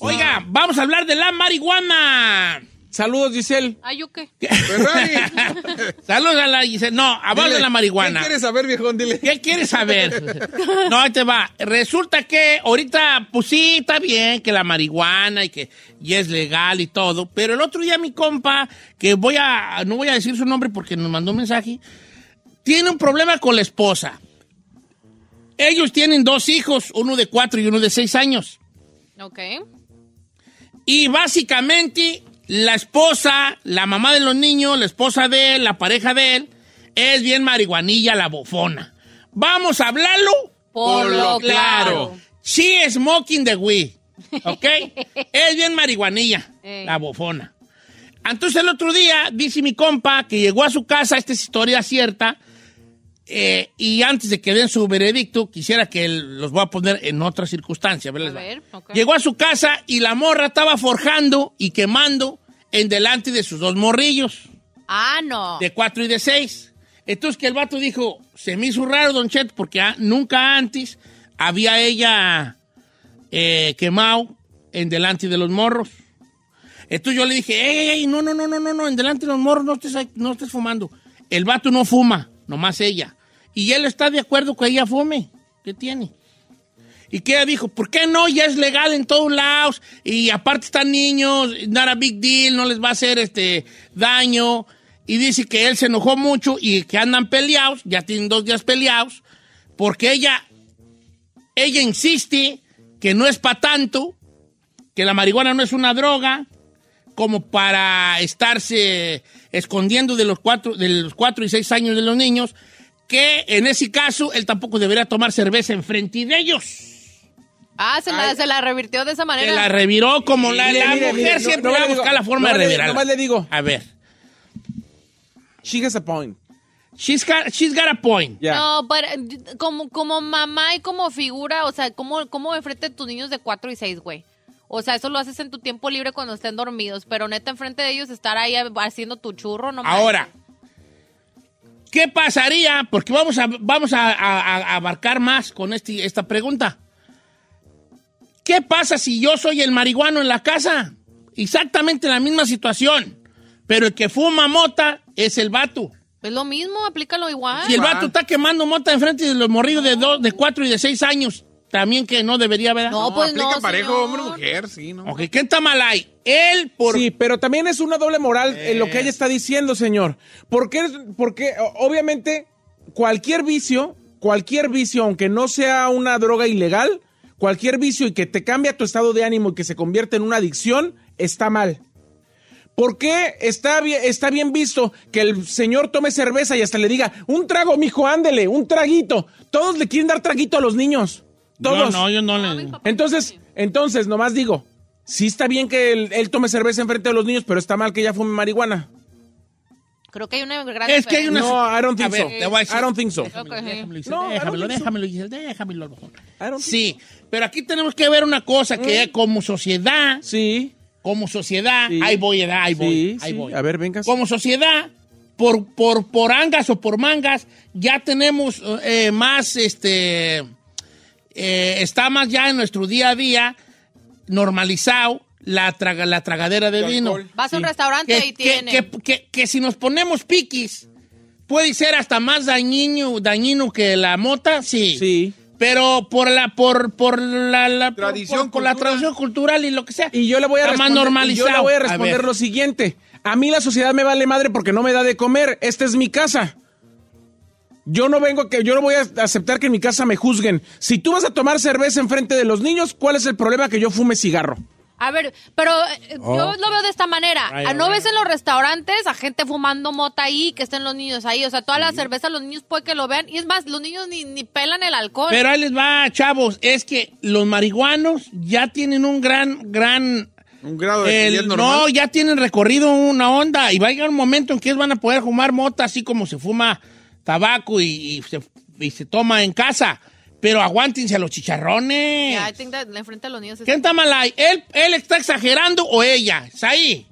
Oiga, vamos a hablar de la marihuana. Saludos, Giselle. ¿Ay, yo qué? Saludos a la Giselle. No, hablar de la marihuana. ¿Qué quieres saber, viejón? Dile. ¿Qué quieres saber? No, ahí te va. Resulta que ahorita, pues sí, está bien que la marihuana y que y es legal y todo, pero el otro día mi compa, que voy a, no voy a decir su nombre porque nos mandó un mensaje, tiene un problema con la esposa. Ellos tienen dos hijos, uno de cuatro y uno de seis años. Ok. Y básicamente la esposa, la mamá de los niños, la esposa de él, la pareja de él, es bien marihuanilla, la bofona. Vamos a hablarlo Por lo claro. She is smoking the weed. ¿Ok? es bien marihuanilla, Ey. la bofona. Entonces el otro día, dice mi compa, que llegó a su casa, esta es historia cierta, eh, y antes de que den su veredicto, quisiera que él- los voy a poner en otra circunstancia. ¿verdad? A ver. Llegó a su casa y la morra estaba forjando y quemando en delante de sus dos morrillos, Ah, no. de cuatro y de seis. Entonces que el vato dijo, se me hizo raro, don Chet, porque ah, nunca antes había ella eh, quemado en delante de los morros. Entonces yo le dije, ey, ey, ey, no, no, no, no, no, no, en delante de los morros no estés, no estés fumando. El vato no fuma, nomás ella. Y él está de acuerdo que ella fume. ¿Qué tiene? Y que ella dijo, ¿por qué no? Ya es legal en todos lados. Y aparte están niños, not a big deal, no les va a hacer este daño. Y dice que él se enojó mucho y que andan peleados, ya tienen dos días peleados, porque ella, ella insiste que no es para tanto, que la marihuana no es una droga, como para estarse escondiendo de los cuatro, de los cuatro y seis años de los niños, que en ese caso él tampoco debería tomar cerveza enfrente de ellos. Ah, se la, se la revirtió de esa manera. la reviró como la, Mire, la mire, mujer mire, siempre no va a buscar la forma de revirarla. nomás le digo. A ver. She has a point. She's got, she's got a point. No, pero como, como mamá y como figura, o sea, ¿cómo, cómo enfrente de tus niños de 4 y 6, güey? O sea, eso lo haces en tu tiempo libre cuando estén dormidos, pero neta, enfrente de ellos estar ahí haciendo tu churro, no manches. ¿Qué pasaría? Porque vamos a, vamos a, a- a abarcar más con este- esta pregunta. ¿Qué pasa si yo soy el marihuano en la casa? Exactamente la misma situación. Pero el que fuma mota es el vato. Es lo mismo, aplícalo igual. Si el vato está quemando mota enfrente de los morrillos de, dos, de cuatro y de seis años, también que no debería, ¿verdad? No, pues aplica no, parejo señor. hombre mujer, sí, ¿no? Ok, ¿qué está mal ahí? Él por... Sí, pero también es una doble moral en lo que ella está diciendo, señor. Porque, porque obviamente cualquier vicio, cualquier vicio, aunque no sea una droga ilegal, cualquier vicio y que te cambia tu estado de ánimo y que se convierte en una adicción, está mal. ¿Por qué está bien, está bien visto que el señor tome cerveza y hasta le diga, un trago, mijo, ándele, un traguito? Todos le quieren dar traguito a los niños. Todos. No, no, yo no le... Entonces, entonces, nomás digo, sí está bien que él, él tome cerveza enfrente de los niños, pero está mal que ella fume marihuana. Creo que hay una gran Es que hay una... No, I don't think A ver, so. te voy a decir- I don't think so. Déjamelo, Ok. déjamelo, No, déjamelo, so. déjamelo, Sí, pero aquí tenemos que ver una cosa, que como sociedad, Sí. como sociedad, Sí. ahí voy, Edad, ahí voy, Sí, ahí sí. voy. A ver, vengas. Como sociedad, por, por, por angas o por mangas, ya tenemos eh, más, este, eh, está más ya en nuestro día a día normalizado la, traga, la tragadera de vino. Vas a un restaurante Que, y que, tiene. que, que- que si nos ponemos piquis, puede ser hasta más dañino, dañino que la mota, sí. Sí. Pero por la, por, por la, la- Tradición, por, por la tradición cultural y lo que sea. Y yo le voy a Está más responder, y normalizado. yo le voy a responder lo siguiente. A mí la sociedad me vale madre porque no me da de comer. Esta es mi casa. Yo no vengo que yo no voy a aceptar que en mi casa me juzguen. Si tú vas a tomar cerveza enfrente de los niños, ¿cuál es el problema que yo fume cigarro? A ver, pero eh, yo lo veo de esta manera. Ay, Ah, ¿No ay. ves en los restaurantes a gente fumando mota ahí, que estén los niños ahí? O sea, toda la cerveza los niños puede que lo vean. Y es más, los niños ni, ni pelan el alcohol. Pero ahí les va, chavos. Es que los marihuanos ya tienen un gran, gran. Un grado de el- normal. no, ya tienen recorrido una onda. Y va a llegar un momento en que ellos van a poder fumar mota así como se fuma tabaco y, y se, y se toma en casa. Pero aguántense a los chicharrones. Yeah, I think that enfrente de los niños ¿Quién está mal ahí? ¿Él, ¿Él está exagerando o ella? ¿Es ahí?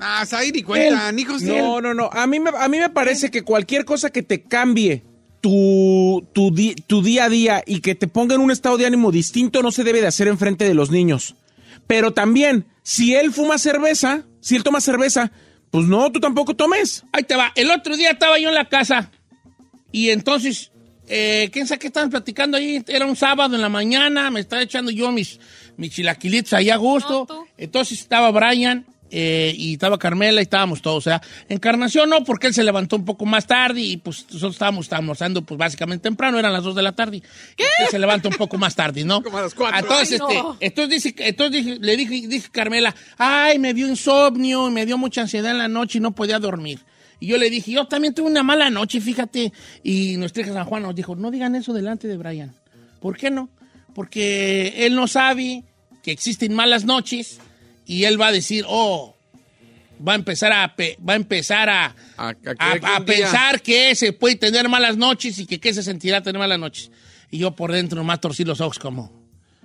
Ah, Saí ni cuenta, de No, no, no. A mí me, a mí me parece que cualquier cosa que te cambie tu, tu, di- tu día a día y que te ponga en un estado de ánimo distinto no se debe de hacer enfrente de los niños. Pero también, si él fuma cerveza, si él toma cerveza, pues no, tú tampoco tomes. Ahí te va. El otro día estaba yo en la casa y entonces, eh, ¿quién sabe qué estaban platicando ahí? Era un sábado en la mañana, me estaba echando yo mis, mis chilaquilitos ahí a gusto. No, entonces estaba Brian eh, y estaba Carmela y estábamos todos. O sea, Encarnación no, porque él se levantó un poco más tarde y pues nosotros estábamos almorzando pues básicamente temprano, eran las 2 de la tarde. ¿Qué? Él se levanta un poco más tarde, ¿no? Como a las cuatro. Entonces, Ay, este, no. entonces, dice, entonces dije- le dije, dije Carmela, ay, me dio insomnio, me dio mucha ansiedad en la noche y no podía dormir. Y yo le dije, yo también tuve una mala noche, fíjate. Y nuestra hija San Juan nos dijo, no digan eso delante de Brian. ¿Por qué no? Porque él no sabe que existen malas noches y él va a decir, oh, va a empezar a, pe- va a, empezar a, A- a a- pensar que se puede tener malas noches y que qué se sentirá tener malas noches. Y yo por dentro nomás torcí los ojos como...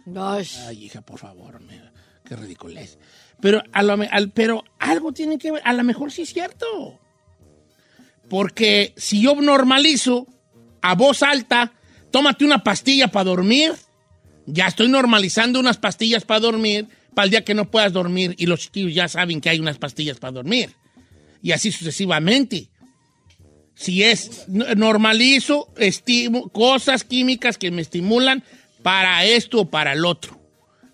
Gosh. Ay, hija, por favor, mira, qué ridiculez. Pero, a lo me- al- pero algo tiene que ver, a lo mejor sí es cierto. Porque si yo normalizo a voz alta, tómate una pastilla para dormir, ya estoy normalizando unas pastillas para dormir, para el día que no puedas dormir y los chiquillos ya saben que hay unas pastillas para dormir. Y así sucesivamente. Si es, normalizo estimu- cosas químicas que me estimulan para esto o para el otro.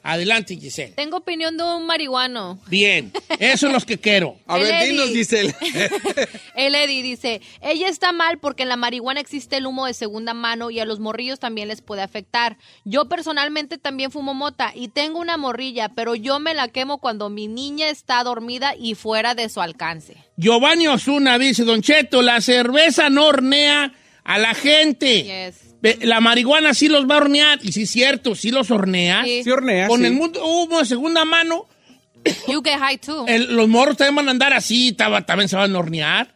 Adelante, Giselle. Tengo opinión de un marihuano. Bien, eso es lo que quiero. A ver, El dinos, Eddie. Giselle. El Eddie dice, ella está mal porque en la marihuana existe el humo de segunda mano y a los morrillos también les puede afectar. Yo personalmente también fumo mota y tengo una morrilla, pero yo me la quemo cuando mi niña está dormida y fuera de su alcance. Giovanni Osuna dice, Don Cheto, la cerveza no hornea a la gente. Yes. La marihuana sí los va a hornear. Y sí es cierto, sí los horneas. Sí. Sí hornea, Con sí. el mundo humo de segunda mano, You get high too. el- los morros también van a andar así, taba- también se van a hornear.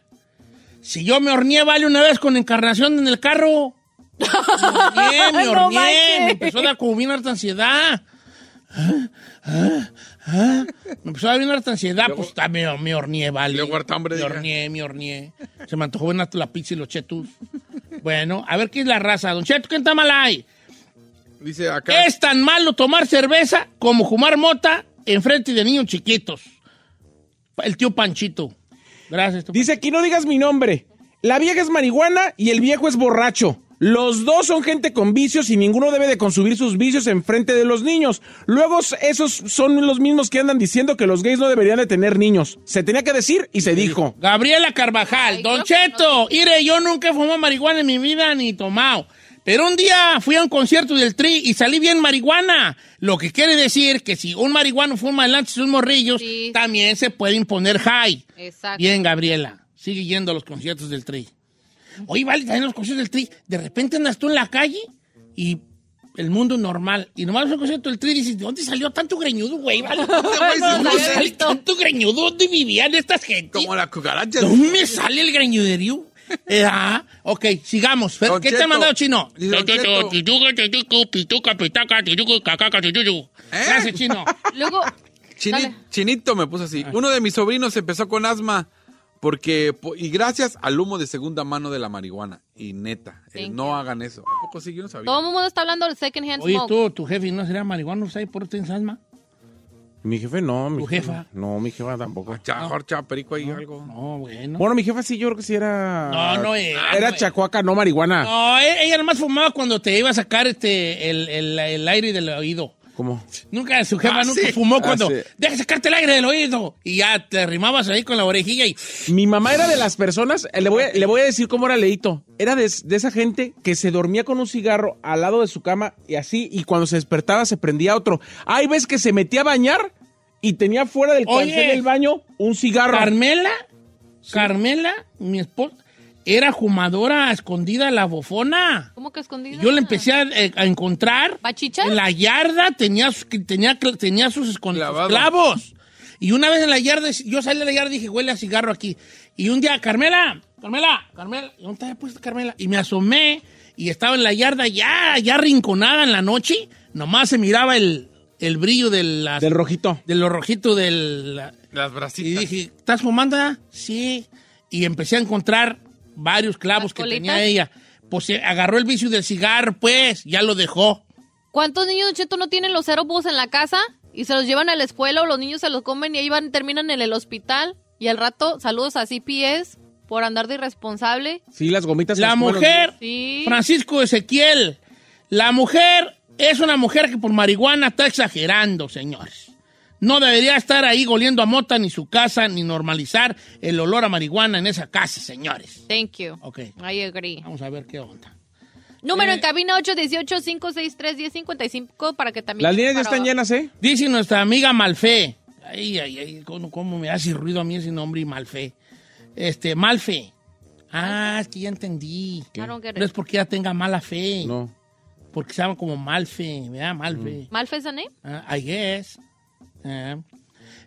Si yo me horneé, vale, una vez con encarnación en el carro. Me horneé, me horneé. me empezó a dar como bien harta ansiedad. Ah, ah, ah. Me empezó a dar bien harta ansiedad, pues ta- me, me horneé, vale. Luego harta hambre, Me horneé, me horneé. Se me antojó bien harto la pizza y los chetos. Bueno, a ver qué es la raza. Don Cheto, ¿qué está mal ahí? Dice acá. Es tan malo tomar cerveza como fumar mota en frente de niños chiquitos. El tío Panchito. Gracias. tío Dice aquí no digas mi nombre. La vieja es marihuana y el viejo es borracho. Los dos son gente con vicios y ninguno debe de consumir sus vicios en frente de los niños. Luego esos son los mismos que andan diciendo que los gays no deberían de tener niños. Se tenía que decir y se dijo. Gabriela Carvajal, Ay, Don Cheto, mire, yo nunca he fumado marihuana en mi vida ni tomado. Pero un día fui a un concierto del Tri y salí bien marihuana. Lo que quiere decir que si un marihuano fuma delante de sus morrillos, Sí. también se puede imponer high. Exacto. Bien, Gabriela, sigue yendo a los conciertos del Tri. Oye, vale, también los conciertos del Tri. De repente andas tú en la calle y el mundo normal. Y nomás vas al concierto del Tri y dices, ¿de dónde salió tanto greñudo, güey? Dónde no había sale visto. tanto greñudo? ¿Dónde vivían estas gentes? Como la cucaracha. ¿De dónde me sale el greñuderío? Eh, ah, ok, sigamos. Don ¿Qué te Cheto. ha mandado chino? ¿Eh? Gracias, chino. Luego, Chini-. Chinito me puso así. Uno de mis sobrinos empezó con asma porque po- y gracias al humo de segunda mano de la marihuana. Y neta, eh, no hagan eso. ¿A poco sí? Yo no sabía. todo el mundo está hablando del second hand Oye, smoke. tú, tu jefe no sería marihuana, ¿sabes por qué tienes asma? Mi jefe no. Mi ¿Tu jefa? No, mi jefa tampoco. Chajor, chaperico ahí algo. No, bueno. Bueno, mi jefa sí, yo creo que sí era. No, no era, Era no chacuaca, no marihuana. No, e- ella nomás fumaba cuando te iba a sacar este el, el- el aire del oído. ¿Cómo? Nunca, su jefa Ah, nunca sí. fumó cuando, Ah, sí. deja sacarte el aire del oído. Y ya te arrimabas ahí con la orejilla y Mi mamá era de las personas, eh, le voy, a, le voy a decir cómo era Leito. Era de, de esa gente que se dormía con un cigarro al lado de su cama y así, y cuando se despertaba se prendía otro. Hay veces que se metía a bañar y tenía fuera del Oye. del baño un cigarro. Carmela, Carmela, mi esposa, era fumadora escondida la bofona. ¿Cómo que escondida? Yo la empecé a, eh, a encontrar. ¿Bachichas? En la yarda tenía, sus- tenía, tenía sus, escon- Clavado. sus clavos. Y una vez en la yarda, yo salí de la yarda y dije, huele a cigarro aquí. Y un día, Carmela, Carmela, Carmela, ¿y ¿dónde está puesta Carmela? Y me asomé y estaba en la yarda ya, ya rinconada en la noche. Nomás se miraba el, el brillo de las- Del rojito. de lo rojito del... Las Y brasitas. dije, ¿estás fumando? ah? Sí. Y empecé a encontrar varios clavos ¿Las que colitas? tenía ella. Pues se agarró el vicio del cigarro, pues, ya lo dejó. ¿Cuántos niños, Cheto, no tienen los aerobuses en la casa y se los llevan a la escuela o los niños se los comen y ahí van, terminan en el hospital? Y al rato, saludos a CPS por andar de irresponsable. Sí, las gomitas. La las mujer, Sí. Francisco Ezequiel, la mujer es una mujer que por marihuana está exagerando, señores. No debería estar ahí goliendo a mota ni su casa, ni normalizar el olor a marihuana en esa casa, señores. Thank you. Ok, I agree. vamos a ver qué onda. Número Eh. en cabina 818-563-1055 para que también... Las líneas ya están llenas, ¿eh? Dice nuestra amiga Malfe. Ay, ay, ay, ¿cómo, cómo me hace ruido a mí ese nombre Malfe? Este, Malfe. Ah, es que ya entendí. No es porque ella tenga mala fe. No. Porque se llama como Malfe, ¿verdad? Malfe. ¿Malfe es the name? Ah, I guess. Ah.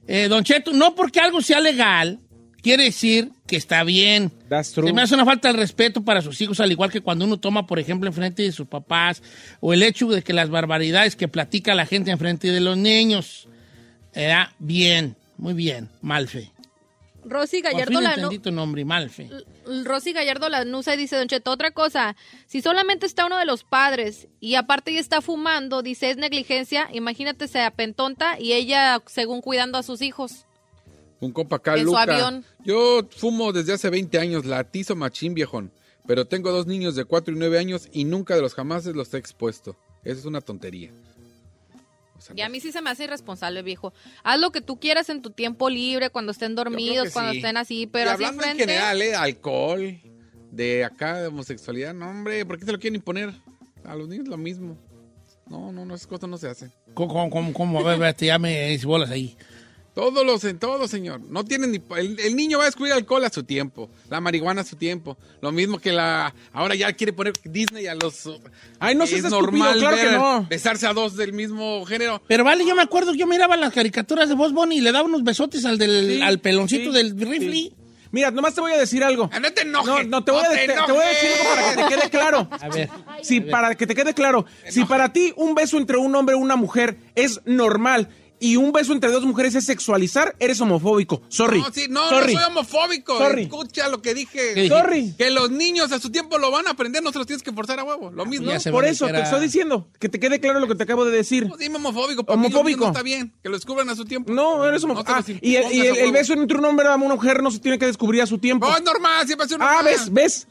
Eh, don Cheto, no porque algo sea legal, quiere decir que está bien. That's true. Se me hace una falta de respeto para sus hijos, al igual que cuando uno toma, por ejemplo, enfrente de sus papás, o el hecho de que las barbaridades que platica la gente enfrente de los niños. Era bien, muy bien, Malfe. Rosy Gallardo la entendí tu nombre, Malfe. Rosy Gallardo Lanusa y dice, Don Cheto, otra cosa, si solamente está uno de los padres y aparte ya está fumando, dice, es negligencia, imagínate se apentonta y ella según cuidando a sus hijos. Un compa acá, En su avión. Yo fumo desde hace 20 años, latizo machín, viejón. Pero tengo dos niños de 4 y 9 años y nunca de los jamases los he expuesto. Eso es una tontería. Sea, Y a mí sí se me hace irresponsable, viejo. Haz lo que tú quieras en tu tiempo libre, cuando estén dormidos, cuando sí. estén así, Y pero así hablando en general, ¿eh? Alcohol, de acá, de homosexualidad. No, hombre, ¿por qué se lo quieren imponer? A los niños lo mismo. No, no, no, esas cosas no se hacen. ¿Cómo, cómo, cómo, cómo? A ver, espérate, ya me hice bolas ahí. Todos los, en todo, señor. No tienen ni. El, el niño va a descubrir alcohol a su tiempo. La marihuana a su tiempo. Lo mismo que la. Ahora ya quiere poner Disney a los. Ay, no que seas es normal claro que no. besarse a dos del mismo género. Pero vale, yo me acuerdo, yo miraba las caricaturas de Boss Bunny y le daba unos besotes al, del, Sí, al peloncito sí, del rifle. sí. Mira, nomás te voy a decir algo. Ah, No te enojes. No, no, te voy, a, te voy a decir algo para que te quede claro. A ver. Si para que te quede claro, si para ti un beso entre un hombre y una mujer es normal y un beso entre dos mujeres es sexualizar, eres homofóbico. Sorry. No, sí, no, Sorry. no soy homofóbico. Sorry. Escucha lo que dije. ¿Qué Sorry. Que los niños a su tiempo lo van a aprender, no se los tienes que forzar a huevo. Lo mismo. Se Por eso te estoy diciendo, que te quede claro lo que te acabo de decir. Pues dime homofóbico, Homofóbico. no está bien. Que lo descubran a su tiempo. No, eres No homofóbico. Ah, y el, y beso entre un hombre y una mujer no se tiene que descubrir a su tiempo. Oh, es normal, siempre ha sido Ah, normal. ves, ves.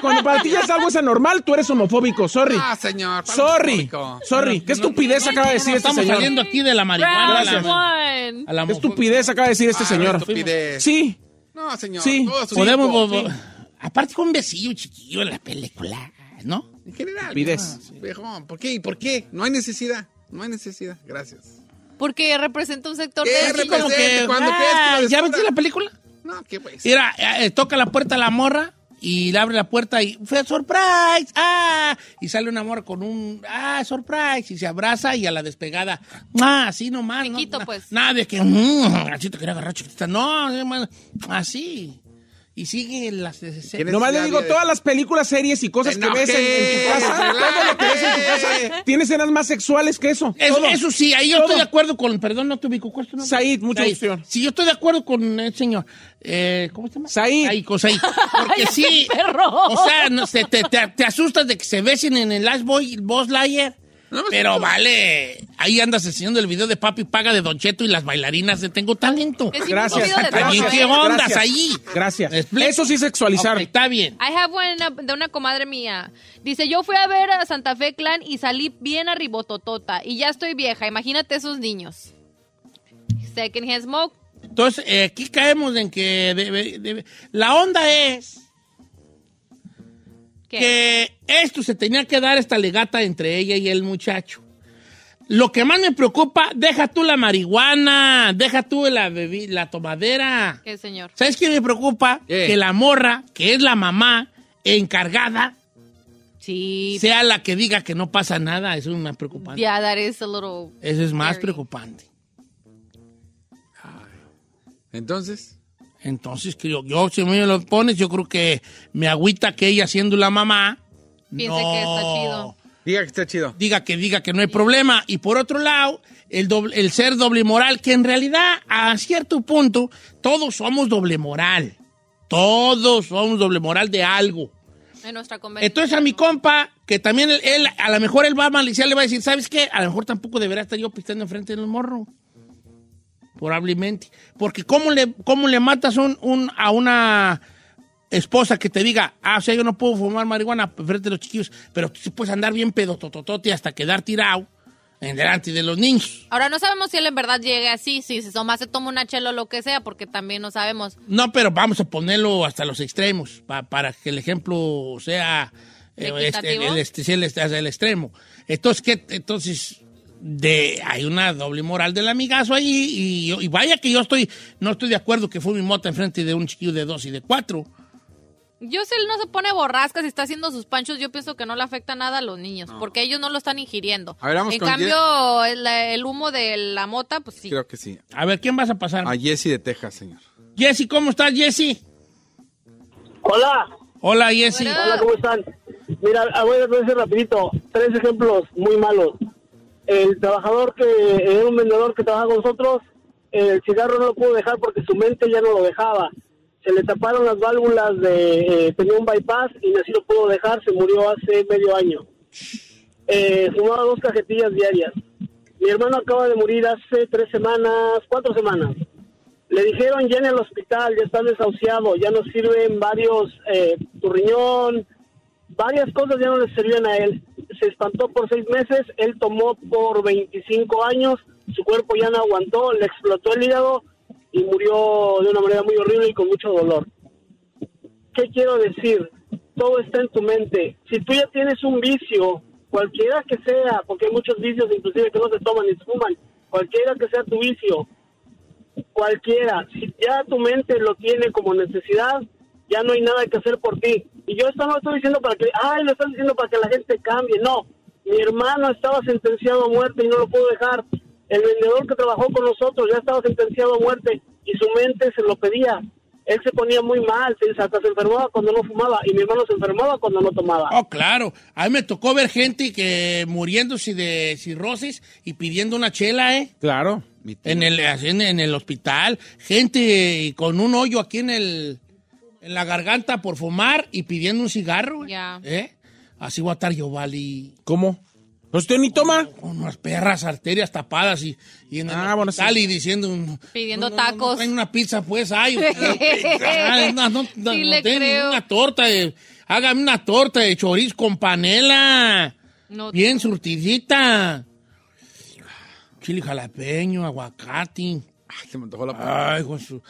Cuando para ti ya es algo es anormal, tú eres homofóbico. Sorry. Ah, señor. ¿cuál Sorry. homofóbico? Sorry. ¿Qué estupidez acaba de decir No, este estamos señor? saliendo aquí de la marihuana. Round a la- one. a la ¿Qué estupidez acaba de decir este Ah, señor? estupidez. Sí. No, señor. Sí. a Podemos. Aparte con un besillo chiquillo en la película, ¿no? En general. Estupidez. no, Viejón, ¿por qué? ¿Y por qué? No hay necesidad. No hay necesidad. Gracias. Porque representa un sector ¿Qué de... Como que. cuando ah, ¿Ya viste la película? No, qué pues. Mira, eh, toca la puerta la morra y le abre la puerta y fue surprise, ah, y sale una morra con un ah, surprise y se abraza y a la despegada, ah, así nomás, no, Chiquito, na- pues. nada de que mm, así te quería agarrar chiquitita, no, así. Y sigue las ¿Quién es? Nomás le digo, todas las películas, series y cosas que ves en, en tu casa, todo lo que ves en tu casa, tiene escenas más sexuales que eso. Eso, sí, ahí yo Todo. estoy de acuerdo con, perdón, no te ubico, ¿cuál es tu nombre? Said, mucha opción. Sí, yo estoy de acuerdo con el señor. Eh, ¿Cómo se llama? Said. Ahí, con Said. Porque sí. perro. O sea, no, sé, te, te, te asustas de que se besen en el Last Boy, Boss Layer. Pero vale, ahí andas enseñando el video de Papi Paga de Don Cheto y las bailarinas de Tengo Talento. Gracias. También, ¿qué ¿eh? ondas Gracias. ahí? Gracias. Eso sí sexualizar. Está bien. I have one de una comadre mía. Dice, yo fui a ver a Santa Fe Clan y salí bien arribototota. Y ya estoy vieja. Imagínate esos niños. Second hand smoke. Entonces, eh, aquí caemos en que debe- debe- la onda es ¿Qué? que esto se tenía que dar esta legata entre ella y el muchacho. Lo que más me preocupa, deja tú la marihuana, deja tú la, la tomadera. ¿Qué, señor? ¿Sabes qué me preocupa? ¿Qué? Que la morra, que es la mamá encargada, Sí. sea la que diga que no pasa nada. Eso es más preocupante. Yeah, that is a little... Eso es más Scary. preocupante. Entonces, Entonces, creo, yo, si me lo pones, yo creo que me agüita que ella, siendo la mamá, Piense no que está chido. diga que está chido. diga que diga que no hay problema. Y por otro lado, el, doble- el ser doble moral, que en realidad, a cierto punto, todos somos doble moral. Todos somos doble moral de algo. En nuestra conversación. Entonces a mi compa, que también él, él, a lo mejor él va a maliciar, le va a decir, ¿sabes qué? A lo mejor tampoco debería estar yo pisteando enfrente del morro. Probablemente. Porque ¿cómo le, cómo le matas un, un- a una esposa que te diga, ah, o sea, yo no puedo fumar marihuana enfrente de los chiquillos, pero tú sí puedes andar bien pedotototote hasta quedar tirado en delante de los niños? Ahora, no sabemos si él en verdad llegue así, si se toma, se toma una chela o lo que sea, porque también no sabemos. No, pero vamos a ponerlo hasta los extremos, pa- para que el ejemplo sea eh, este, el, este, el, este, el extremo. Entonces, ¿qué? Entonces, de, hay una doble moral del amigazo ahí, y, yo- y vaya que yo estoy, no estoy de acuerdo que fue mi mota enfrente de un chiquillo de dos y de cuatro. Yo si él no se pone borrascas y está haciendo sus panchos, yo pienso que no le afecta nada a los niños, porque ellos no lo están ingiriendo. A ver, vamos en con cambio, el, el humo de la mota, pues sí. Creo que sí. A ver, ¿quién vas a pasar? A Jesse de Texas, señor. Jesse, ¿cómo estás, Jesse? Hola, Hola, Jesse. Hola. hola, ¿cómo están? Mira, ah, voy a decir rapidito, tres ejemplos muy malos. El trabajador que era un vendedor que trabaja con nosotros, el cigarro no lo pudo dejar porque su mente ya no lo dejaba. Se le taparon las válvulas de, eh, tenía un bypass y así lo pudo dejar, se murió hace medio año. Eh, fumaba dos cajetillas diarias. Mi hermano acaba de morir hace tres semanas, cuatro semanas. Le dijeron ya en el hospital, ya está desahuciado, ya no sirven varios, eh, tu riñón, varias cosas ya no le servían a él. Se espantó por seis meses, él tomó por 25 años, su cuerpo ya no aguantó, le explotó el hígado y murió de una manera muy horrible y con mucho dolor. ¿Qué quiero decir? Todo está en tu mente. Si tú ya tienes un vicio, cualquiera que sea, porque hay muchos vicios inclusive que no se toman ni se fuman, cualquiera que sea tu vicio, cualquiera, si ya tu mente lo tiene como necesidad, ya no hay nada que hacer por ti. Y yo esto no lo estoy diciendo para que, ay, lo estás diciendo para que la gente cambie, no. Mi hermano estaba sentenciado a muerte y no lo pudo dejar. El vendedor que trabajó con nosotros ya estaba sentenciado a muerte y su mente se lo pedía. Él se ponía muy mal, se, hasta se enfermaba cuando no fumaba y mi hermano se enfermaba cuando no tomaba. Oh, claro. A mí me tocó ver gente que muriéndose de cirrosis y pidiendo una chela, ¿eh? Claro. En el, en el hospital, gente con un hoyo aquí en el en la garganta por fumar y pidiendo un cigarro. Ya. ¿Eh? Así voy a estar yo, Vali, ¿Cómo? ¿No usted ni toma? con unas perras arterias tapadas y, y en el Ah, bueno, sí. y diciendo... un- Pidiendo no, no, no, tacos. traen una pizza, pues, ay. ay, no, Sí no le tienen creo. una torta de... Hágame una torta de chorizo con panela. No- Bien surtidita. Chile jalapeño, aguacate. Ay, se me antojó la palabra. Ay, con su...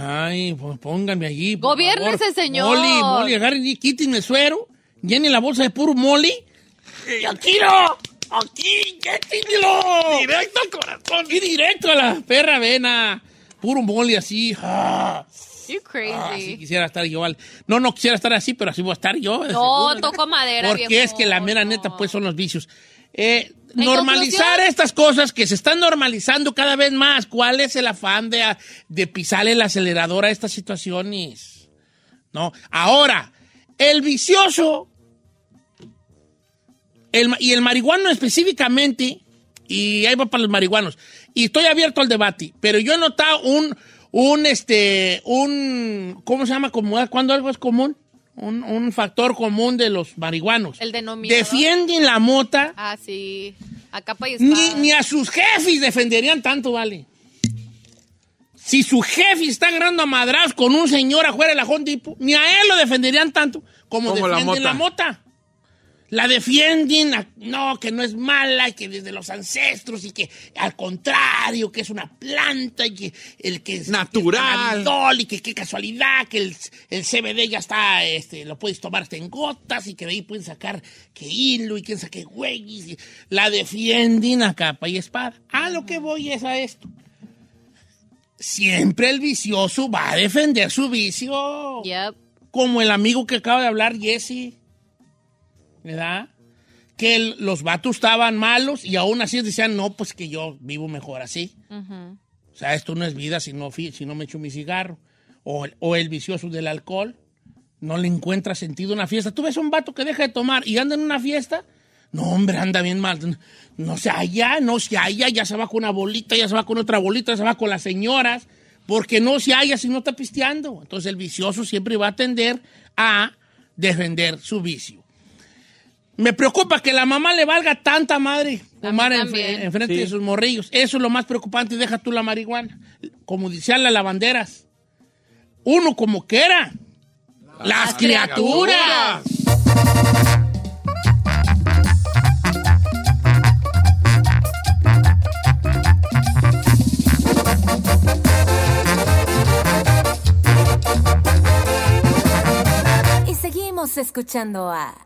Ay, pues pónganme allí. favor. señor. Moli, moli, agarren y quítenme el suero. Llenen la bolsa de puro moli. Y aquí no. Aquí, quítenlo. Directo al corazón. Y directo a la perra vena. Puro moli así. Ah, You crazy. así quisiera estar yo. vale. No, no quisiera estar así, pero así voy a estar yo. No, seguro. toco madera, Porque viejo, es que la mera neta, pues, son los vicios. Eh, normalizar estas cosas que se están normalizando cada vez más. ¿Cuál es el afán de, de pisarle el acelerador a estas situaciones? ¿No? Ahora, el vicioso el y el marihuano específicamente, y ahí va para los marihuanos, y estoy abierto al debate, pero yo he notado un, un, este, un, ¿cómo se llama? Como, ¿Cuándo algo es común? Un, un factor común de los marihuanos. El denominador. Defienden la mota, Ah, sí. A capa y ni, espada. ni a sus jefes defenderían tanto, vale. Si su jefe está agarrando a madras con un señor afuera de la Depot, ni a él lo defenderían tanto como, Como la defienden la mota. mota. La defienden, a- no, que no es mala, y que desde los ancestros, y que al contrario, que es una planta, y que el que es Natural. que es cannabidol, y que qué casualidad, que el, el CBD ya está, este, lo puedes tomar en gotas, y que de ahí pueden sacar que hilo, y quién saque güeyes, y la defienden a capa y espada. A lo que voy es a esto. Siempre el vicioso va a defender su vicio Yep. como el amigo que acaba de hablar, Jesse. ¿Verdad? Que el- los vatos estaban malos y aún así decían, no, pues que yo vivo mejor así. O sea, esto no es vida si no, si no me echo mi cigarro. O, el- o el vicioso del alcohol. No le encuentra sentido una fiesta. Tú ves a un vato que deja de tomar y anda en una fiesta. No, hombre, anda bien mal. No se halla, no se halla. Ya se va con una bolita, ya se va con otra bolita, ya se va con las señoras. Porque no se halla si no está pisteando. Entonces el vicioso siempre va a tender a defender su vicio. Me preocupa que la mamá le valga tanta madre fumar mí en, Sí. de sus morrillos. Eso es lo más preocupante. Deja tú la marihuana. Como decían las lavanderas. Uno como quiera. Las, criaturas. Y seguimos escuchando a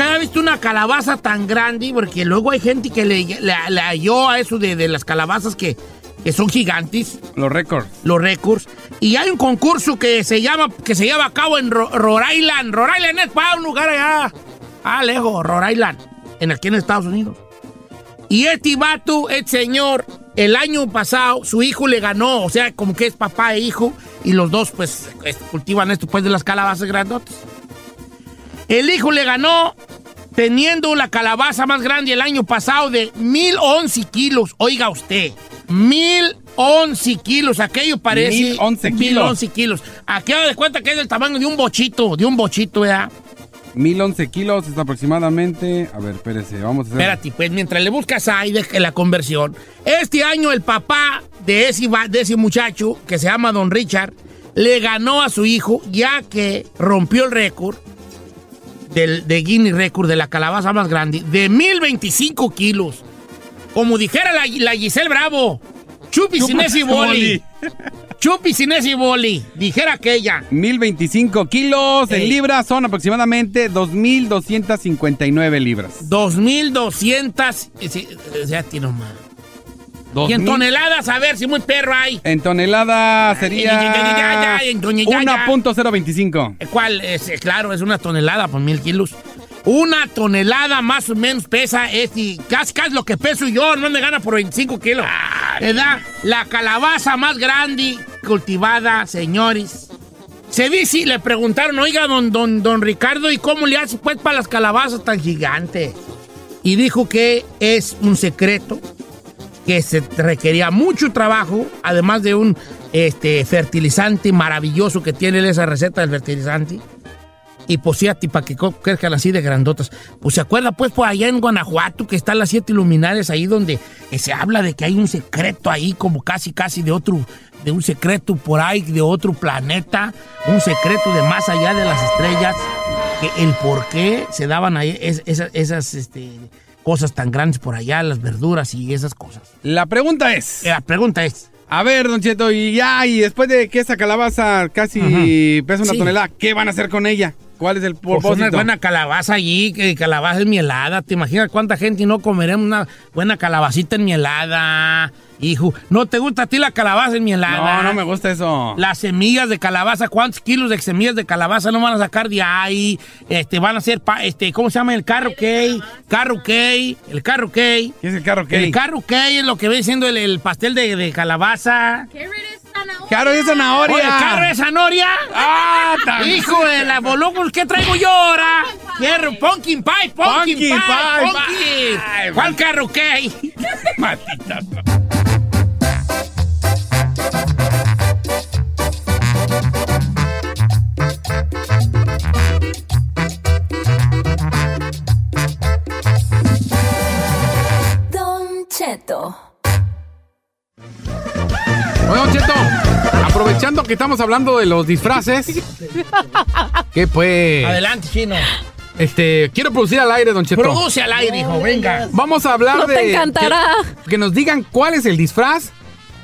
nunca había visto una calabaza tan grande, porque luego hay gente que le, le, le halló a eso de, de las calabazas que, que son gigantes, Los récords. los récords. Y hay un concurso que se llama, que se lleva a cabo en Ro- Rhode Island. Rhode Island es para un lugar allá. Ah, lejos, Rhode Island, en aquí en Estados Unidos. Y este vato, este señor, el año pasado, su hijo le ganó, o sea, como que es papá e hijo, y los dos, pues, es- cultivan esto, pues, de las calabazas grandotas. El hijo le ganó teniendo la calabaza más grande el año pasado de 1011 kilos. Oiga usted, 1011 kilos. Aquello parece. 1011 kilos. 1011 kilos. Aquello de cuenta que es del tamaño de un bochito, de un bochito, ¿verdad? 1011 kilos es aproximadamente. A ver, espérese, vamos a hacer. Espérate, pues mientras le buscas ahí de la conversión. Este año el papá de ese, va- de ese muchacho, que se llama Don Richard, le ganó a su hijo, ya que rompió el récord del, de Guinness Record de la calabaza más grande, de 1025 kilos. Como dijera la, la Giselle Bravo, chupi sin ese boli. Chupi sin ese boli, dijera aquella. 1025 kilos Ey. en libras son aproximadamente 2259 libras. 2200, eh, eh, ya tiene más. Y en 2000 toneladas, a ver si muy perro hay. En tonelada ya, ya, ya, sería ya, ya, ya, ya. 1.025. ¿Cuál? Es, eh, claro, es una tonelada por mil kilos. Una tonelada más o menos pesa este, casi, casi lo que peso yo, no me gana por 25 kilos. ¿Verdad? La calabaza más grande cultivada, señores. Se dice, le preguntaron, oiga, don, don, don Ricardo, ¿y cómo le hace pues para las calabazas tan gigantes? Y dijo que es un secreto, que se requería mucho trabajo, además de un este, fertilizante maravilloso que tiene esa receta del fertilizante. Y pues sí, para que crezcan así de grandotas. Pues se acuerda, pues, por allá en Guanajuato, que están las siete luminares ahí donde eh, se habla de que hay un secreto ahí, como casi, casi de otro, de un secreto por ahí, de otro planeta, un secreto de más allá de las estrellas, que el por qué se daban ahí es- esas, esas este, cosas tan grandes por allá, las verduras y esas cosas. La pregunta es. La pregunta es. A ver, Don Cheto, y ya, y después de que esa calabaza casi pesa una Sí. tonelada, ¿qué van a hacer con ella? ¿Cuál es el Pues propósito? una buena calabaza allí, que calabaza es mielada. ¿Te imaginas cuánta gente no comeremos una buena calabacita en mielada? Hijo, ¿no te gusta a ti la calabaza en mielada? No, no me gusta eso. Las semillas de calabaza, ¿cuántos kilos de semillas de calabaza no van a sacar de ahí? Este, van a hacer, pa- este, ¿cómo se llama? El carro cake, carro cake, el carro cake. ¿Qué es el carro El cake? carro cake es lo que viene siendo el, el pastel de, de calabaza. ¡Carro de zanahoria! Oye, ¿carro de zanahoria? ¡Ah! tan- Hijo de la bolóculos, ¿qué traigo yo ahora? Quiero pumpkin pie, pumpkin, Pumpkin pie, pie, pumpkin. pie. ¿Cuál carro qué? Maldita. Cheto. Bueno, Don Cheto, aprovechando que estamos hablando de los disfraces, que pues, Adelante, chino. este, quiero producir al aire, Don Cheto. Produce al aire, hijo, venga. Vamos a hablar No de... te encantará. Que, que nos digan cuál es el disfraz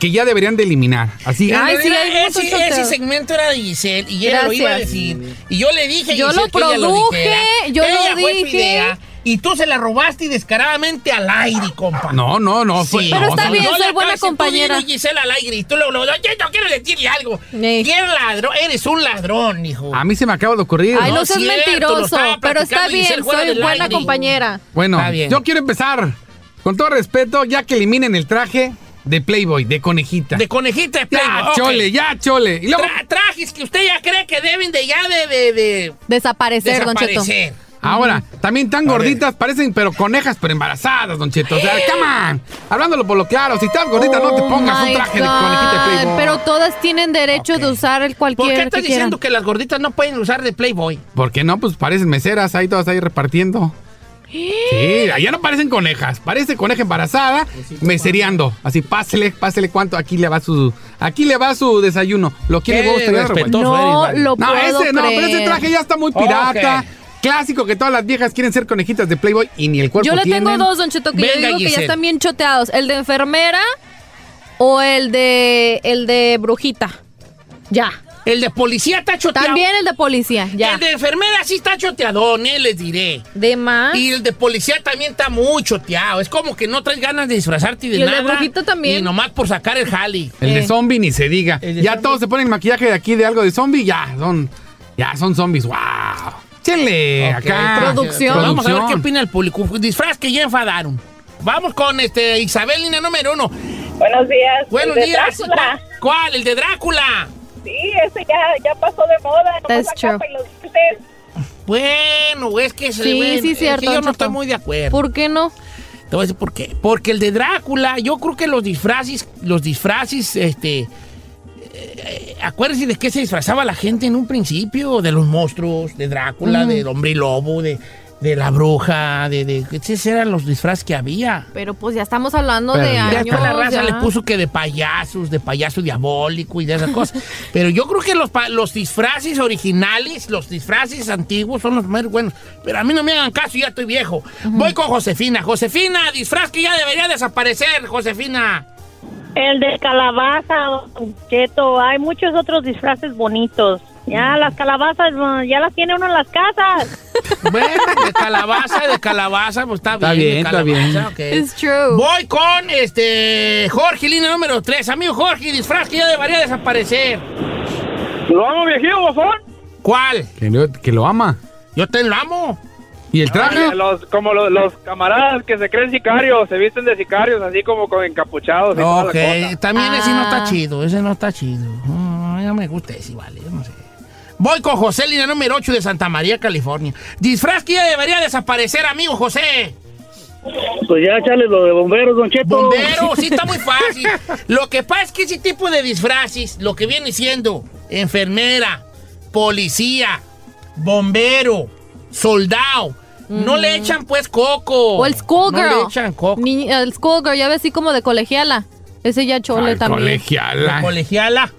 que ya deberían de eliminar. Así, Ay, sí, Era- ese, ese segmento era de Giselle y ella lo iba a decir. Y yo le dije Yo Giselle lo que ella produje, yo lo fue dije. idea, y tú se la robaste descaradamente al aire, compa. No, no, no. Sí. Pero no, está no, bien, soy acabo buena compañera. al aire y tú yo no quiero decirle algo. Ey. ¿Quién ladrón? Eres un ladrón, hijo. A mí se me acaba de ocurrir. Ay, no, No seas cierto, mentiroso, pero está bien, soy buena aire. compañera. Bueno, Está bien. yo quiero empezar, con todo respeto, ya que eliminen el traje de Playboy, de conejita. De conejita de Playboy. ya, chole, ya, chole. Y luego, Tra- trajes que usted ya cree que deben de ya de, de, de Desaparecer, Don Cheto. Ahora, también tan gorditas, parecen pero conejas, pero embarazadas, Don Cheto. O sea, come on. Hablándolo por lo claro, si estás gordita, no te Oh pongas un traje de conejita de Playboy. Pero todas tienen derecho de usar el ¿Por cualquier qué estás que diciendo quieran. que las gorditas no pueden usar de Playboy? ¿Por qué no? Pues parecen meseras ahí todas ahí repartiendo. Sí, allá no parecen conejas, parece coneja embarazada, mesereando. Así, pásele, pásele cuánto, aquí le va su, aquí le va su desayuno. ¿Lo quiere vos No lo No, puedo ese no, pero ese traje ya está muy pirata. Clásico que todas las viejas quieren ser conejitas de Playboy y ni el cuerpo Yo le tienen. tengo dos, Don Cheto, que yo digo que ya están bien choteados. El de enfermera o el de el de brujita. Ya. El de policía está choteado. También el de policía. Ya. El de enfermera sí está choteadón, eh, les diré. De más. Y el de policía también está muy choteado. Es como que no traes ganas de disfrazarte de Y el de nada. brujito también. Y nomás por sacar el jali. El de Eh. zombie ni se diga. El de Ya zombie. todos se ponen maquillaje de aquí de algo de zombie, ya son, ya son zombies. ¡Wow! Chenle Ok, acá. Producción. Vamos a ver qué opina el público. Disfraz que ya enfadaron. Vamos con este Isabel, línea número uno. Buenos días. Buenos El de días. Drácula. ¿Cuál? El de Drácula. Sí, ese ya, ya pasó de moda. That's true. capa y los dientes. Bueno, es que se Sí, bueno, sí, es cierto, que yo no estoy muy de acuerdo. ¿Por qué no? Te voy a decir por qué. Porque el de Drácula, yo creo que los disfraces, los disfraces, este. Eh, acuérdense de qué se disfrazaba la gente en un principio, de los monstruos, de Drácula, Ujú. del hombre lobo, de, de la bruja, de, de esos eran los disfraces que había. Pero pues ya estamos hablando Pero de ya años. hasta la raza ya. le puso que de payasos, de payaso diabólico y de esas cosas. Pero yo creo que los, los disfraces originales, los disfraces antiguos son los más buenos. Pero a mí no me hagan caso, ya estoy viejo. Voy con Josefina. Josefina, disfraz que ya debería desaparecer, Josefina. El de calabaza, don Cheto. Hay muchos otros disfraces bonitos. Ya las calabazas ya las tiene uno en las casas. Bueno, de calabaza, de calabaza, pues está, Está bien. de bien, está calabaza, bien. ok. It's true. Voy con este Jorge, línea número 3. Amigo Jorge, disfraz que ya debería desaparecer. ¿Lo amo, viejillo, bofón? ¿Cuál? Que lo, que lo ama. Yo te lo amo. ¿Y el traje? Ah, los- como los, los camaradas que se creen sicarios, se visten de sicarios, así como con encapuchados. y toda la Ok, cosa. también ese no está Ah. chido, ese no está chido. No, no me gusta ese, vale, yo no sé. Voy con José, línea número 8 de Santa María, California. Disfraz que ya debería desaparecer, amigo José. Pues ya échale lo de bomberos, Don Cheto. Bombero, sí está muy fácil. Lo que pasa es que ese tipo de disfraces, lo que viene siendo enfermera, policía, bombero, soldado, no le echan pues coco. O el schoolgirl. No le echan coco. Ni- el schoolgirl, ya ves así como de colegiala. Ese ya chole Ay, también. colegiala. La colegiala.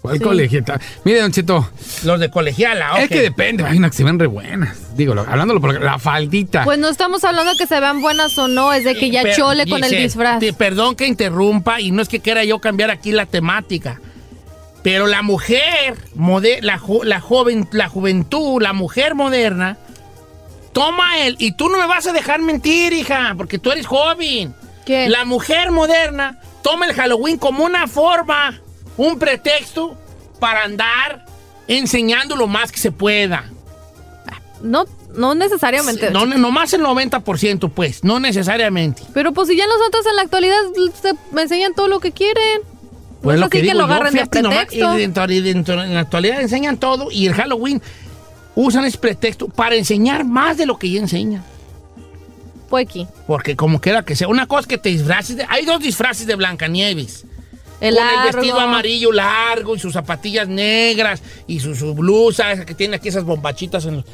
¿Cuál Sí. colegiala? Mire, Don Cheto, Los de colegiala, ok. es que depende. Hay unas que se ven re buenas. Digo, lo- hablándolo por la faldita. Pues no estamos hablando de que se vean buenas o no, es de que ya Per- chole con el disfraz. te- perdón que interrumpa y no es que quiera yo cambiar aquí la temática. Pero la mujer, mode- la, jo- la joven, la juventud, la mujer moderna, toma el. Y tú no me vas a dejar mentir, hija, porque tú eres joven. ¿Qué? La mujer moderna toma el Halloween como una forma, un pretexto para andar enseñando lo más que se pueda. No, no necesariamente. No, no más el 90%, pues, no necesariamente. Pero pues si ya nosotros en la actualidad se me enseñan todo lo que quieren. Pues no lo que así digo lo yo, agarren de nomás, pretexto. y dentro- y dentro- en la actualidad enseñan todo y el Halloween usan ese pretexto para enseñar más de lo que ya enseñan. Pues aquí. Porque como quiera que sea, una cosa es que te disfraces de... Hay dos disfraces de Blancanieves. El con el vestido amarillo largo y sus zapatillas negras y su, su blusa, esa que tiene aquí esas bombachitas en,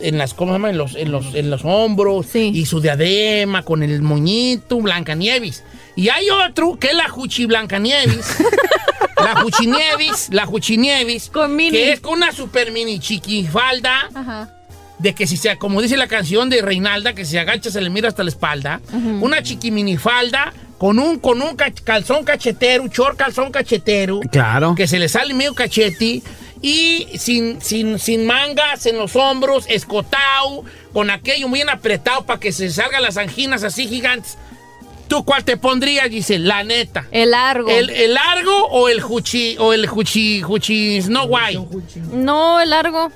en las, ¿cómo se llama? En los, en los, en los hombros y su diadema con el moñito, Blancanieves. Y hay otro que es la Juchi Blancanieves. la Juchinieves, la Juchinieves, que es con una super mini chiquifalda Ajá. de que si se, como dice la canción de Reinalda, que si se agacha se le mira hasta la espalda, una chiquiminifalda con un, con un calzón cachetero, un short calzón cachetero, Claro. que se le sale medio cachete, y sin, sin, sin mangas en los hombros, escotado, con aquello muy bien apretado para que se salgan las anginas así gigantes. ¿Tú cuál te pondrías, dice La neta. El largo. ¿El, el largo o el juchi, o el juchi, juchi Snow White? No, el largo.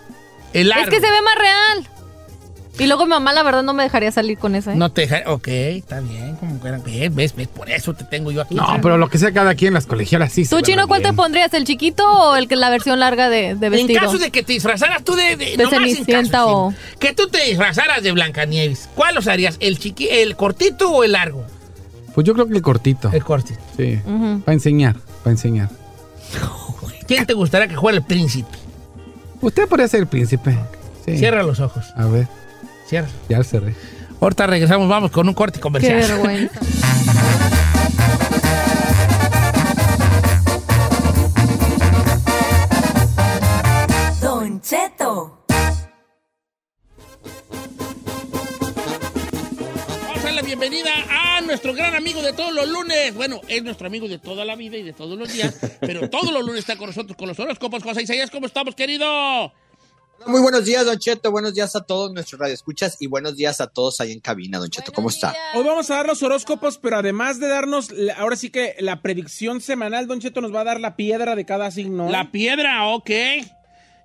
El largo. Es que se ve más real. Y luego mi mamá, la verdad, no me dejaría salir con eso. ¿eh? No te deja. Ok, está bien. Como que ves, ves, ves, por eso te tengo yo aquí. No, pero lo que sea cada quien, las colegialas sí. ¿Tú, Chino, cuál te bien. pondrías? ¿El chiquito o el que la versión larga de, de En vestido? caso de que te disfrazaras tú de. De, De en caso, o- sí. Que tú te disfrazaras de Blancanieves. ¿Cuál los harías? ¿El, chiqui, ¿El cortito o el largo? Pues yo creo que el cortito. El cortito. Sí. Ujú. Para enseñar, para enseñar. ¿Quién te gustaría que fuera el príncipe? Usted podría ser el príncipe. Sí. Cierra los ojos. A ver, Cierra. ya cerré. Ahorita regresamos, vamos con un corte Qué comercial. vergüenza. Don Cheto. Bienvenida a nuestro gran amigo de todos los lunes. Bueno, es nuestro amigo de toda la vida y de todos los días, pero todos los lunes está con nosotros con los horóscopos. José Isaías, ¿cómo estamos, querido? Muy buenos días, Don Cheto. Buenos días a todos nuestros radioescuchas y buenos días a todos ahí en cabina, Don Cheto. ¿Cómo está? Hoy vamos a dar los horóscopos, pero además de darnos, ahora sí que la predicción semanal, Don Cheto nos va a dar la piedra de cada signo. ¿eh? La piedra, ok.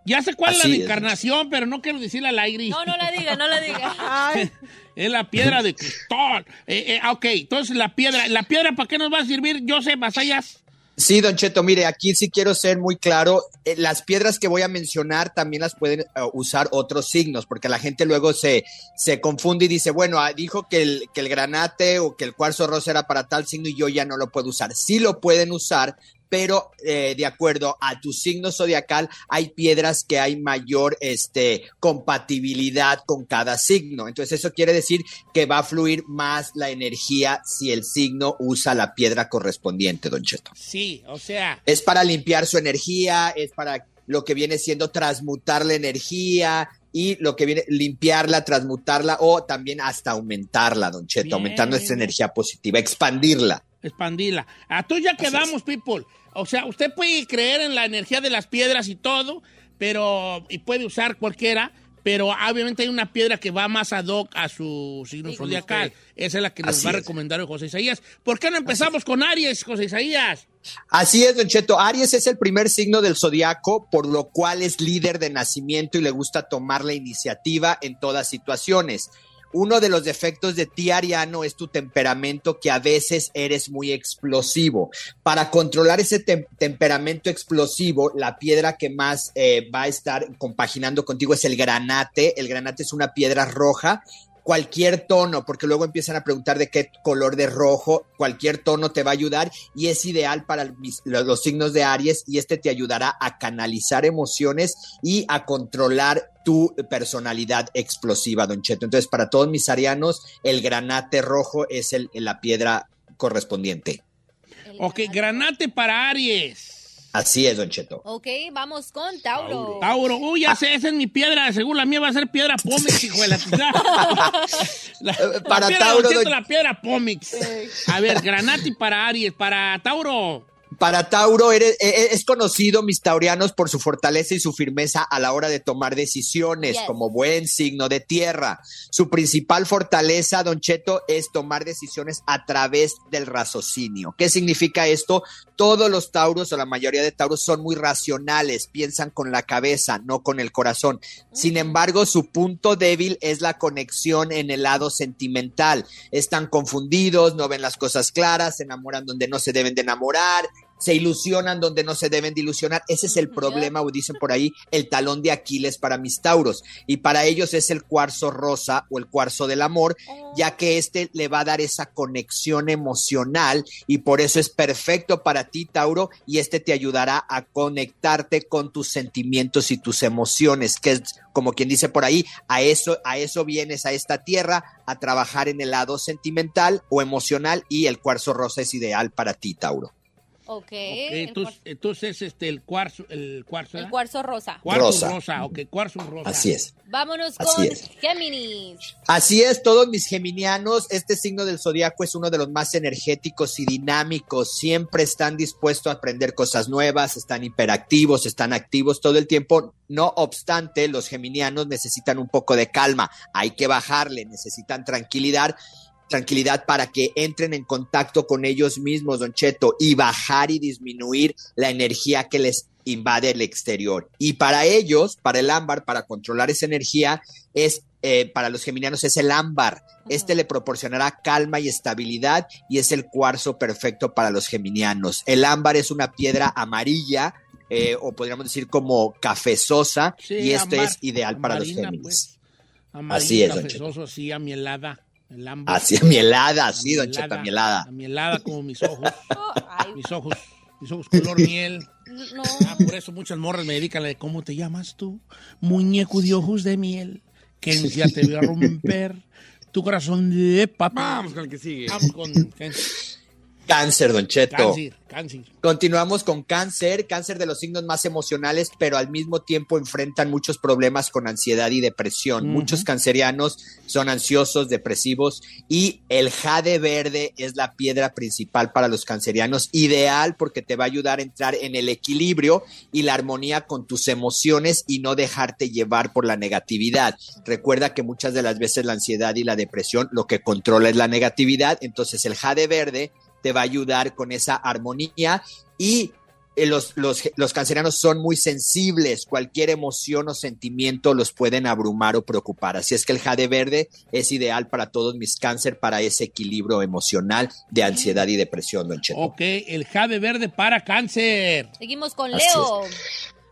Ya sé cuál es la de encarnación, pero no quiero decirle al aire. No, no la diga, no la diga. Es la piedra de cristal. Eh, eh, ok, entonces la piedra. ¿La piedra para qué nos va a servir, Joseph Masayas? Sí, Don Cheto, mire, aquí sí quiero ser muy claro. eh, las piedras que voy a mencionar también las pueden eh, usar otros signos, porque la gente luego se, se confunde y dice, bueno, ah, dijo que el, que el granate o que el cuarzo rosa era para tal signo y yo ya no lo puedo usar. Sí lo pueden usar, pero eh, de acuerdo a tu signo zodiacal hay piedras que hay mayor este, compatibilidad con cada signo. Entonces eso quiere decir que va a fluir más la energía si el signo usa la piedra correspondiente, don Cheto. Sí, o sea. Es para limpiar su energía, es para lo que viene siendo transmutar la energía y lo que viene limpiarla, transmutarla o también hasta aumentarla, don Cheto, Bien, aumentando esta bien. energía positiva, expandirla. Expandila. A tú ya quedamos, people. O sea, usted puede creer en la energía de las piedras y todo, pero. y puede usar cualquiera, pero obviamente hay una piedra que va más ad hoc a su signo zodiacal. Esa es la que nos Así va a recomendar hoy José Isaías. ¿Por qué no empezamos con Aries, José Isaías? Así es, Don Cheto. Aries es el primer signo del zodiaco, por lo cual es líder de nacimiento y le gusta tomar la iniciativa en todas situaciones. Uno de los defectos de ti, Ariano, es tu temperamento, que a veces eres muy explosivo. Para controlar ese tem- temperamento explosivo, la piedra que más eh, va a estar compaginando contigo es el granate. El granate es una piedra roja cualquier tono, porque luego empiezan a preguntar de qué color de rojo, cualquier tono te va a ayudar y es ideal para los signos de Aries y este te ayudará a canalizar emociones y a controlar tu personalidad explosiva, Don Cheto. Entonces, para todos mis arianos, el granate rojo es el, la piedra correspondiente. Ok, granate para Aries. Así es, Don Cheto. Ok, vamos con Tauro. Tauro, uy, ya sé, esa es mi piedra. Según la mía va a ser piedra Pómix, hijo de la La, Eh, para la piedra, Tauro, Don Cheto, doy- la piedra Pómix. A ver, granate para Aries, para Tauro. Para Tauro, eres- e- e- es conocido, mis taurianos, por su fortaleza y su firmeza a la hora de tomar decisiones, Yes. como buen signo de tierra. Su principal fortaleza, Don Cheto, es tomar decisiones a través del raciocinio. ¿Qué significa esto? Todos los tauros o la mayoría de tauros son muy racionales, piensan con la cabeza, no con el corazón. Sin embargo, su punto débil es la conexión en el lado sentimental. Están confundidos, no ven las cosas claras, se enamoran donde no se deben de enamorar, se ilusionan donde no se deben de ilusionar. Ese es el problema, o dicen por ahí, el talón de Aquiles para mis tauros. Y para ellos es el cuarzo rosa o el cuarzo del amor, ya que este le va a dar esa conexión emocional y por eso es perfecto para ti, Tauro, y este te ayudará a conectarte con tus sentimientos y tus emociones, que es como quien dice por ahí, a eso, a eso vienes a esta tierra, a trabajar en el lado sentimental o emocional y el cuarzo rosa es ideal para ti, Tauro. Ok. Ok, el, entonces, este, el cuarzo, el cuarzo, el cuarzo rosa. Cuarzo Rosa. rosa. ok, cuarzo rosa. Así es. Vámonos Así con es. Géminis. Así es, todos mis geminianos, este signo del zodiaco es uno de los más energéticos y dinámicos. Siempre están dispuestos a aprender cosas nuevas, están hiperactivos, están activos todo el tiempo. No obstante, los geminianos necesitan un poco de calma. Hay que bajarle, necesitan tranquilidad. Tranquilidad para que entren en contacto con ellos mismos, Don Cheto, y bajar y disminuir la energía que les invade el exterior. Y para ellos, para el ámbar, para controlar esa energía, es eh, para los geminianos es el ámbar. Este le proporcionará calma y estabilidad y es el cuarzo perfecto para los geminianos. El ámbar es una piedra amarilla eh, o podríamos decir como cafezosa Sí, y esto es ideal para los Géminis. pues. Así es, don cafezoso, así, amielada. El ámbar. Así es mielada, sí, don Cheto, mielada. Amielada como mis ojos. Mis ojos. Mis ojos color miel. no. Ah, por eso muchas morras me dedican a la de ¿cómo te llamas tú? Muñeco de ojos de miel. Que ya te voy a romper tu corazón de papá. Vamos con el que sigue. Vamos con. Cáncer, don Cheto. Cáncer, cáncer. Continuamos con cáncer, cáncer de los signos más emocionales, pero al mismo tiempo enfrentan muchos problemas con ansiedad y depresión. Muchos cancerianos son ansiosos, depresivos y el jade verde es la piedra principal para los cancerianos, ideal porque te va a ayudar a entrar en el equilibrio y la armonía con tus emociones y no dejarte llevar por la negatividad. Recuerda que muchas de las veces la ansiedad y la depresión lo que controla es la negatividad, entonces el jade verde te va a ayudar con esa armonía y eh, los, los, los cancerianos son muy sensibles, cualquier emoción o sentimiento los pueden abrumar o preocupar. Así es que el jade verde es ideal para todos mis cáncer, para ese equilibrio emocional de ansiedad y depresión, don Cheto. Ok, el jade verde para cáncer. Seguimos con Así Leo.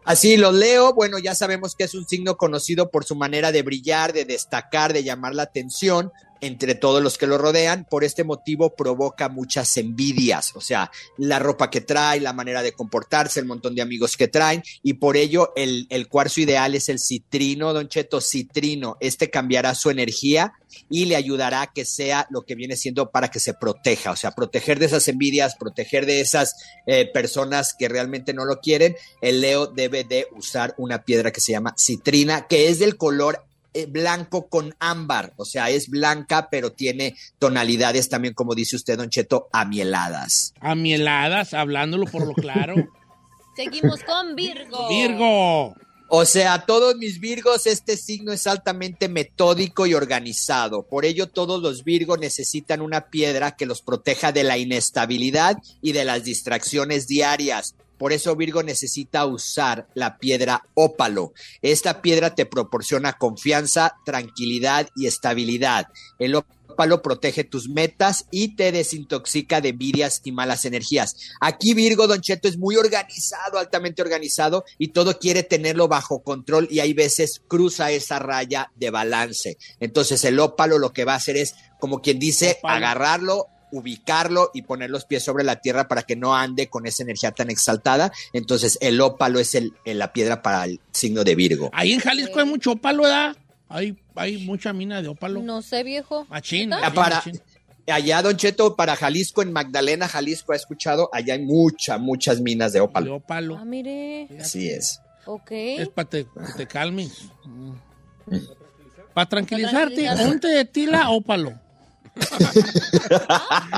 Así los leo, bueno, ya sabemos que es un signo conocido por su manera de brillar, de destacar, de llamar la atención entre todos los que lo rodean. Por este motivo provoca muchas envidias, o sea, la ropa que trae, la manera de comportarse, el montón de amigos que traen, y por ello el, el cuarzo ideal es el citrino, don Cheto, citrino. Este cambiará su energía y le ayudará a que sea lo que viene siendo para que se proteja, o sea, proteger de esas envidias, proteger de esas eh, personas que realmente no lo quieren. El Leo debe de usar una piedra que se llama citrina, que es del color blanco con ámbar, o sea, es blanca, pero tiene tonalidades también, como dice usted, don Cheto, amieladas. Amieladas, hablándolo por lo claro. Seguimos con Virgo. Virgo. O sea, todos mis Virgos, este signo es altamente metódico y organizado. Por ello, todos los Virgos necesitan una piedra que los proteja de la inestabilidad y de las distracciones diarias. Por eso Virgo necesita usar la piedra ópalo. Esta piedra te proporciona confianza, tranquilidad y estabilidad. El ópalo protege tus metas y te desintoxica de envidias y malas energías. Aquí Virgo Don Cheto es muy organizado, altamente organizado y todo quiere tenerlo bajo control y hay veces cruza esa raya de balance. Entonces el ópalo lo que va a hacer es, como quien dice, agarrarlo, ubicarlo y poner los pies sobre la tierra para que no ande con esa energía tan exaltada. Entonces el ópalo es el, el- la piedra para el signo de Virgo. Ahí en Jalisco hay mucho ópalo, ¿verdad? Hay, hay mucha mina de ópalo. No sé, viejo. Machín. Machín, para, machín. allá, Don Cheto, para Jalisco, en Magdalena, Jalisco, ha escuchado, allá hay muchas, muchas minas de De ópalo. ópalo. Ah, mire. Así es. Ok. Es para que te calmes. Para tranquilizarte, té de tila ópalo.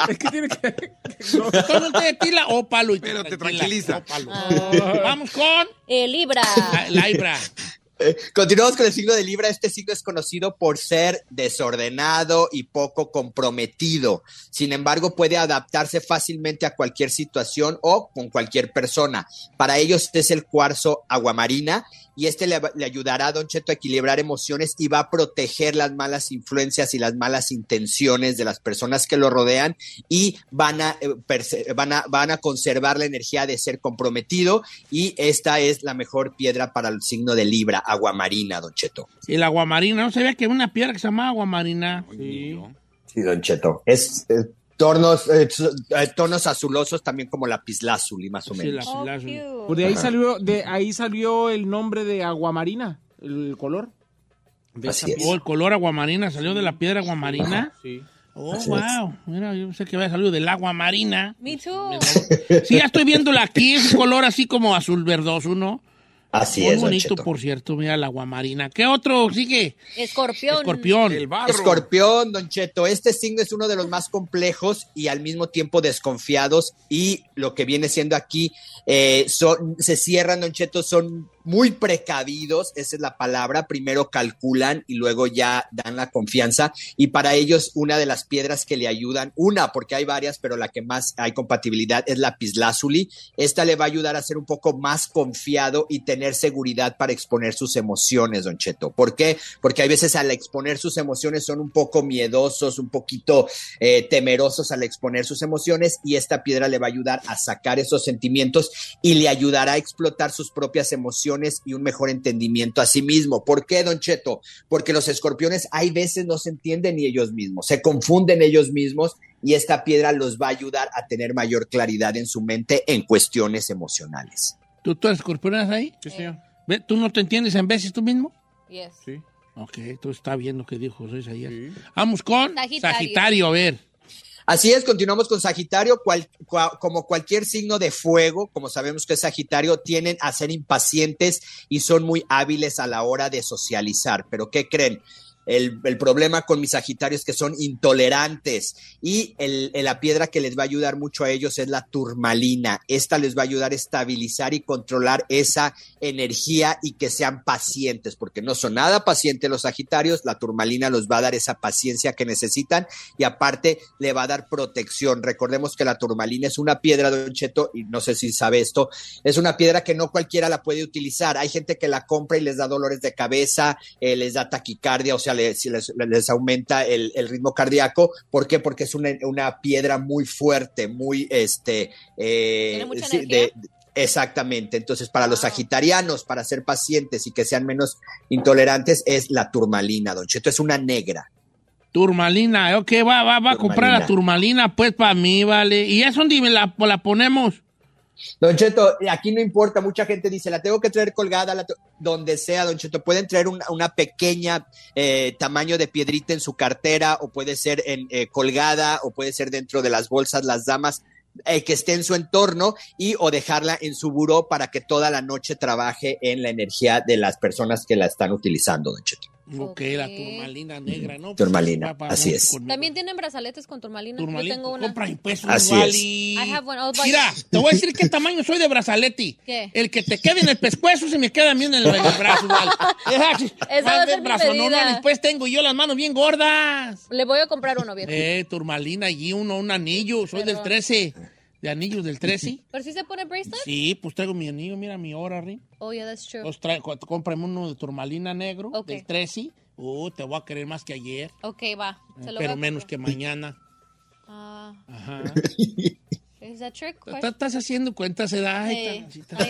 Es que tiene que. Té de tila ópalo y Pero te tranquiliza. Ópalo. Vamos con Eh, Libra. la, la Ibra. Eh, Continuamos con el signo de Libra. Este signo es conocido por ser desordenado y poco comprometido. Sin embargo, puede adaptarse fácilmente a cualquier situación o con cualquier persona. Para ellos es el cuarzo aguamarina y este le, le ayudará a Don Cheto a equilibrar emociones y va a proteger las malas influencias y las malas intenciones de las personas que lo rodean y van a, eh, van a, van a conservar la energía de ser comprometido y esta es la mejor piedra para el signo de Libra, aguamarina, Don Cheto. El aguamarina. No sabía que había una piedra que se llamaba aguamarina. Sí. Sí, Don Cheto. Es tornos, eh, eh, tonos azulosos también como lapislázuli, más o Sí, menos. la- Oh, la- cute. Pues de ahí salió, de ahí salió el nombre de aguamarina, el color. De Así esa es. Oh, el color aguamarina salió de la piedra aguamarina. Sí. Oh, Así wow. Mira, yo sé que había salido del agua marina. Me too. Sí, ya estoy viéndola aquí. Es un color así como azul verdoso, ¿no? Así Muy es, Don bonito, por cierto. Mira la aguamarina. ¿Qué otro sigue? Escorpión. Escorpión. El barro. Escorpión, Don Cheto, este signo es uno de los más complejos y al mismo tiempo desconfiados y lo que viene siendo aquí eh, son, se cierran, Don Cheto, son muy precavidos, esa es la palabra, primero calculan y luego ya dan la confianza y para ellos una de las piedras que le ayudan, una porque hay varias, pero la que más hay compatibilidad es la pislázuli, esta le va a ayudar a ser un poco más confiado y tener seguridad para exponer sus emociones, Don Cheto. ¿Por qué? Porque hay veces al exponer sus emociones son un poco miedosos, un poquito eh, temerosos al exponer sus emociones y esta piedra le va a ayudar a sacar esos sentimientos y le ayudará a explotar sus propias emociones y un mejor entendimiento a sí mismo. ¿Por qué, Don Cheto? Porque los escorpiones hay veces no se entienden ni ellos mismos, se confunden ellos mismos y esta piedra los va a ayudar a tener mayor claridad en su mente en cuestiones emocionales. ¿Tú, tú eres ahí? Sí, señor. Ve, ¿Tú no te entiendes en veces tú mismo? Yes. Sí. Ok, tú estás viendo que dijo José Isaías. Sí. Vamos con Sagitario. Sagitario, a ver. Así es, continuamos con Sagitario, cual- cua- como cualquier signo de fuego, como sabemos que es Sagitario, tienen a ser impacientes y son muy hábiles a la hora de socializar. Pero ¿qué creen? El, el problema con mis Sagitarios que son intolerantes y el- la piedra que les va a ayudar mucho a ellos es la turmalina. Esta les va a ayudar a estabilizar y controlar esa energía y que sean pacientes, porque no son nada pacientes los Sagitarios. La turmalina los va a dar esa paciencia que necesitan y aparte le va a dar protección. Recordemos que la turmalina es una piedra, Don Cheto, y no sé si sabe esto, es una piedra que no cualquiera la puede utilizar. Hay gente que la compra y les da dolores de cabeza, eh, les da taquicardia, o sea, les, les- les aumenta el, el ritmo cardíaco. ¿Por qué? Porque es una, una piedra muy fuerte, muy, este, eh, ¿Tiene mucha sí, energía? de- Exactamente, entonces para los sagitarianos, para ser pacientes y que sean menos intolerantes, es la turmalina, Don Cheto, es una negra. Turmalina, ok, va, va, va a comprar la Turmalina. pues, para mí, vale. ¿Y es donde me la, la ponemos? Don Cheto, aquí no importa, mucha gente dice, la tengo que traer colgada la donde sea, Don Cheto. Pueden traer una, una pequeña eh, tamaño de piedrita en su cartera o puede ser en, eh, colgada o puede ser dentro de las bolsas, las damas eh, que esté en su entorno y o dejarla en su buró para que toda la noche trabaje en la energía de las personas que la están utilizando, Don Cheto. Ok, la turmalina negra, ¿no? Turmalina, Va para así es. conmigo. También tienen brazaletes con turmalina. Turmalina, Yo tengo una. compra impuestos, Así Wally. I have one. Oh, Mira, te voy a decir qué tamaño soy de brazalete. ¿Qué? El que te quede en el pescuezo se me queda a mí en el, en el brazo, Wally. Esa va a ser el mi brazo, no, no, después tengo yo las manos bien gordas. Le voy a comprar uno, viejo. Eh, turmalina allí, uno, un anillo. Soy del Pero- 13. ¿De anillos del 13? ¿Pero si se pone bracelet? Sí, pues traigo mi anillo, mira mi hora, Ri. Oh, yeah, that's true. Pues traigo, cómprame uno de turmalina negro, Ok. del 13. Uh, te voy a querer más que ayer, Ok, va. Se lo pero voy a menos que mañana. Ah, Ajá. ¿Es? Estás- Estás haciendo cuentas, edad. I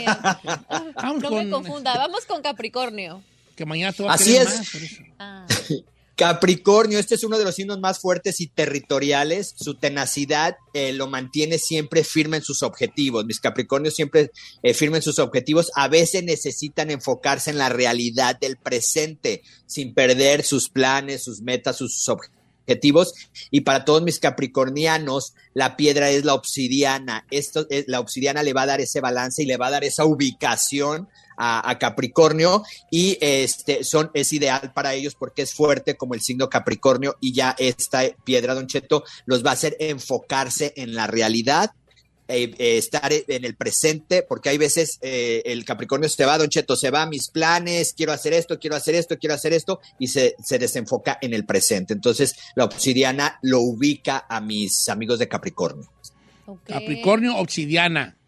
am. Vamos No con- me confunda. Vamos con Capricornio. Que mañana te voy a Así querer es. más, por eso. Ah. Capricornio, este es uno de los signos más fuertes y territoriales. Su tenacidad eh, lo mantiene siempre firme en sus objetivos. Mis Capricornios siempre eh, firmes en sus objetivos. A veces necesitan enfocarse en la realidad del presente, sin perder sus planes, sus metas, sus objetivos. Y para todos mis capricornianos, la piedra es la obsidiana. Esto es, la obsidiana le va a dar ese balance y le va a dar esa ubicación a, Capricornio y este son es ideal para ellos porque es fuerte como el signo Capricornio y ya esta piedra Don Cheto los va a hacer enfocarse en la realidad eh, eh, estar en el presente, porque hay veces eh, el Capricornio se va, Don Cheto, se va mis planes, quiero hacer esto, quiero hacer esto, quiero hacer esto, y se, se desenfoca en el presente. Entonces, la obsidiana lo ubica a mis amigos de Capricornio. Capricornio, obsidiana.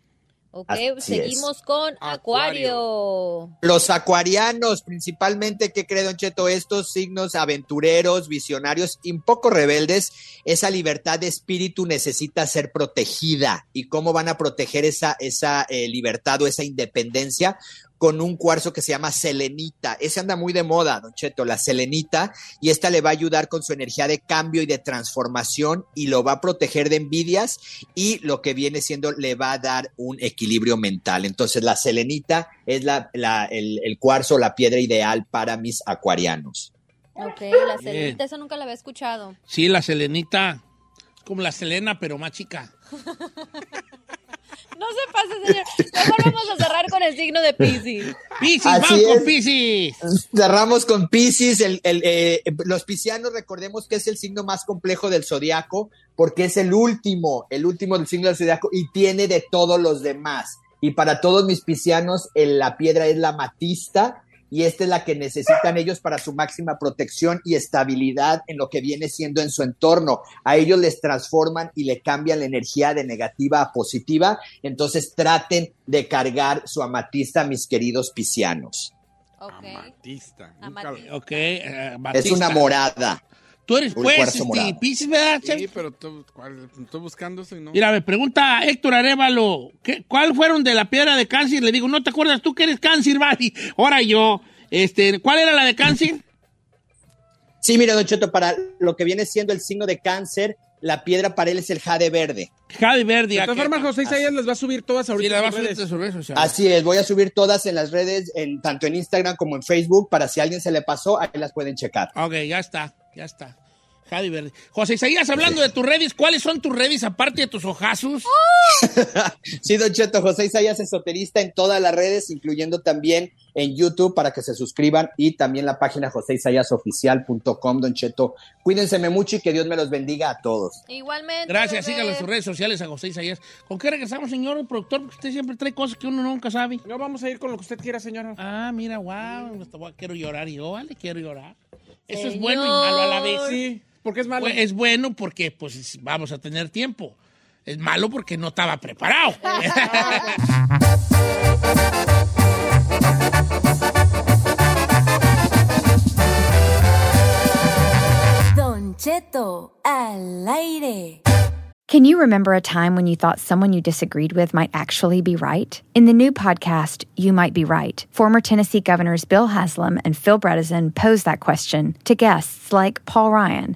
Ok, Así seguimos con Acuario. Los acuarianos, principalmente, ¿qué cree Don Cheto? Estos signos aventureros, visionarios y un poco rebeldes, esa libertad de espíritu necesita ser protegida. ¿Y cómo van a proteger esa, esa eh, libertad o esa independencia? Con un cuarzo que se llama selenita. Ese anda muy de moda, Don Cheto, la selenita, y esta le va a ayudar con su energía de cambio y de transformación y lo va a proteger de envidias y lo que viene siendo le va a dar un equilibrio mental. Entonces, la selenita es la, la- el, el cuarzo, la piedra ideal para mis acuarianos. Ok, la selenita, esa nunca la había escuchado. Sí, la selenita. Es como la selena, pero más chica. No se pase, señor. Mejor vamos a cerrar con el signo de Pisces. Piscis, Así vamos con es. Piscis. Cerramos con Pisces. El, el, eh, los piscianos, recordemos que es el signo más complejo del zodiaco, porque es el último, el último del signo del zodiaco y tiene de todos los demás. Y para todos mis piscianos, el- la piedra es la amatista y esta es la que necesitan ellos para su máxima protección y estabilidad en lo que viene siendo en su entorno. A ellos les transforman y le cambian la energía de negativa a positiva. Entonces traten de cargar su amatista, mis queridos piscianos. Amatista. Amatista. Ok, eh, Es una morada. Tú eres, pues, este. Piscis, ¿verdad, Sí, chef? pero tú- ¿cuál? estoy buscando eso y no. Mira, me pregunta Héctor Arevalo, ¿qué, ¿cuál fueron de la piedra de cáncer? Le digo, ¿no te acuerdas tú que eres cáncer, Vali? Ahora yo. Este, ¿Cuál era la de cáncer? Sí, mira, Don Cheto, para lo que viene siendo el signo de cáncer, la piedra para él es el jade verde. Jade verde. De ¿a todas formas, José Isaías les va a subir todas Sí, ahorita. la en vas a subir sus redes sociales. Así es, voy a subir todas en las redes, en, tanto en Instagram como en Facebook, para si a alguien se le pasó, ahí las pueden checar. Ok, ya está, ya está. Verde. José Isaías, hablando de tus redes, ¿cuáles son tus redes aparte de tus ojazos? Sí, Don Cheto, José Isaías Esoterista en todas las redes, incluyendo también en YouTube para que se suscriban y también la página joseisayasoficial.com, Don Cheto. Cuídense mucho y que Dios me los bendiga a todos. Igualmente. Gracias, síganlo en sus redes sociales a José Isaías. ¿Con qué regresamos, señor productor? Porque usted siempre trae cosas que uno nunca sabe. No, vamos a ir con lo que usted quiera, señor. Ah, mira, wow, quiero llorar y yo, vale, quiero llorar. Eso es bueno y malo a la vez. Sí, porque es malo. Pues, es bueno porque pues vamos a tener tiempo. Es malo porque no estaba preparado. Don Cheto al aire. Can you remember a time when you thought someone you disagreed with might actually be right? In the new podcast, You Might Be Right, former Tennessee governors Bill Haslam and Phil Bredesen pose that question to guests like Paul Ryan,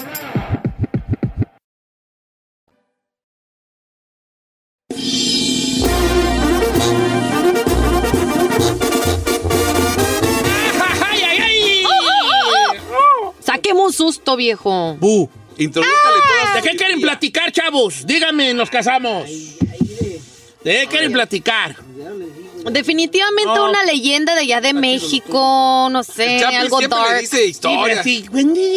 Un susto, viejo. ¡Bu! Introdúzcale todas. ¿De qué quieren platicar, chavos? Díganme, nos casamos. ¿De qué quieren platicar? Definitivamente No. una leyenda de allá de México, no sé, algo siempre le dark. dice historias. Sí,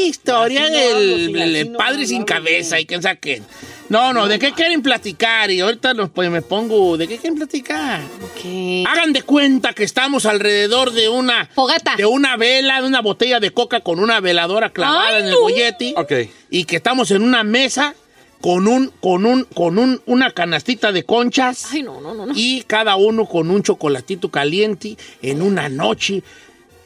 historia del del padre sin cabeza y quién sabe qué. No, no, ¿de qué quieren platicar? Y ahorita los, pues, me pongo, ¿de qué quieren platicar? Hagan de cuenta que estamos alrededor de una... Fogata. De una vela, de una botella de coca con una veladora clavada Ay, en el no. bollete. Ok. Y que estamos en una mesa con un, con un, con un, una canastita de conchas. Ay, no, no, no, no. Y cada uno con un chocolatito caliente en una noche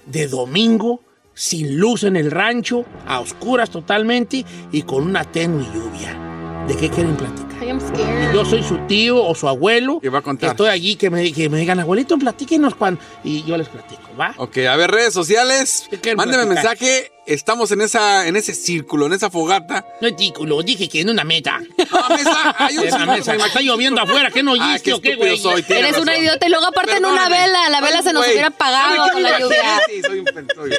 de domingo, sin luz en el rancho, a oscuras totalmente y con una tenue lluvia. ¿De qué quieren platicar? I am scared. Yo soy su tío o su abuelo. ¿Qué va a contar? que Estoy allí, que me, que me digan, abuelito, platíquenos cuando... Y yo les platico, ¿va? Ok, a ver, redes sociales. ¿Qué quieren Mándeme mensaje. Estamos en esa, en ese círculo, en esa fogata. No es ridículo, dije que en una meta. No, mesa, hay un En círculo, mesa. Está lloviendo afuera, ¿qué no Ah, oíste qué o qué, güey? soy, Eres una idiota y luego aparte en una vela, la vela se nos Güey. hubiera apagado ¿Sabe con la lluvia. Sí, soy un soy-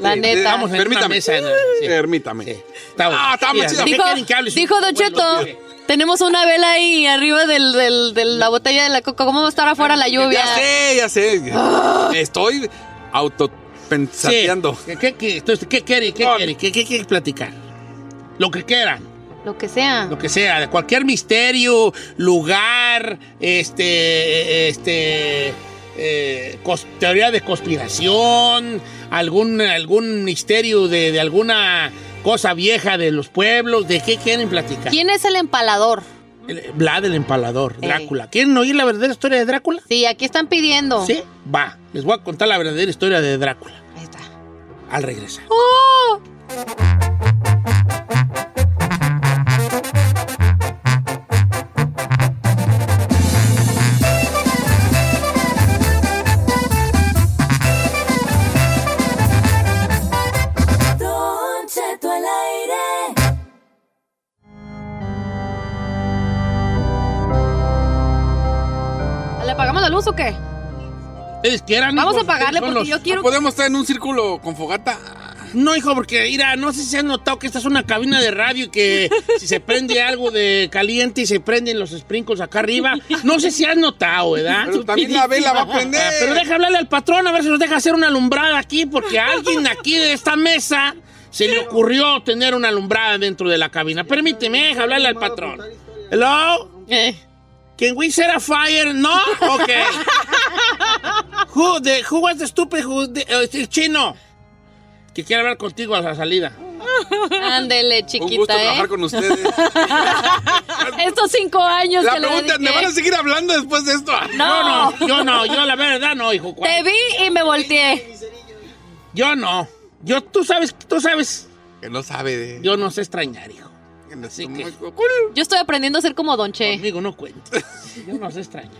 La sí, neta. Estamos en una Permítame. mesa. en- sí. Permítame. Sí. Está bueno. Ah, está Mira, más chido. ¿de qué Dijo, dijo Don Cheto. Tenemos una vela ahí arriba del, del- de la botella de la coca. ¿Cómo va a estar afuera la lluvia? Ya sé, ya sé. Estoy autopensateando. Sí. ¿Qué, qué, qué? Entonces, ¿qué quiere? ¿Qué quiere? ¿Qué, qué quiere platicar? Lo que quieran, Lo que sea. lo que sea, de cualquier misterio, lugar, este, este, eh, cos- teoría de conspiración, algún, algún misterio de, de alguna cosa vieja de los pueblos, ¿de qué quieren platicar? ¿Quién es el empalador? El- Vlad el empalador. Drácula. ¿Quieren oír la verdadera historia de Drácula? Sí, aquí están pidiendo. Sí, va. Les voy a contar la verdadera historia de Drácula. Ahí está. Al regresar. ¡Oh! Apagamos la luz o qué? ¿Ustedes quieran? Vamos hijos? a apagarle Son porque los- yo quiero... ¿Podemos estar en un círculo con fogata? No, hijo, porque, mira, no sé si han notado que esta es una cabina de radio y que si se prende algo de caliente y se prenden los sprinkles acá arriba. No sé si has notado, ¿verdad? Pero también la vela va a prender. Ah, Pero deja hablarle al patrón a ver si nos deja hacer una alumbrada aquí, porque a alguien aquí de esta mesa se le ocurrió tener una alumbrada dentro de la cabina. Permíteme, deja hablarle al patrón. Hello? Eh. Can we set a fire? No? Ok. who, the, who was the stupid who, the- eh, el chino? Que quiere hablar contigo a la salida. Ándele, Un chiquita, gusto ¿eh? trabajar con ustedes. Estos cinco años La que le pregunta es, ¿me van a seguir hablando después de esto? No. Yo no, yo no, yo la verdad no, hijo. ¿cuál? Te vi y me volteé. Yo no. Yo, tú sabes, tú sabes, Que no sabe de... yo no sé extrañar, hijo. Así que- Yo estoy aprendiendo a ser como Don Che. Conmigo no cuenta. Yo no sé extrañar.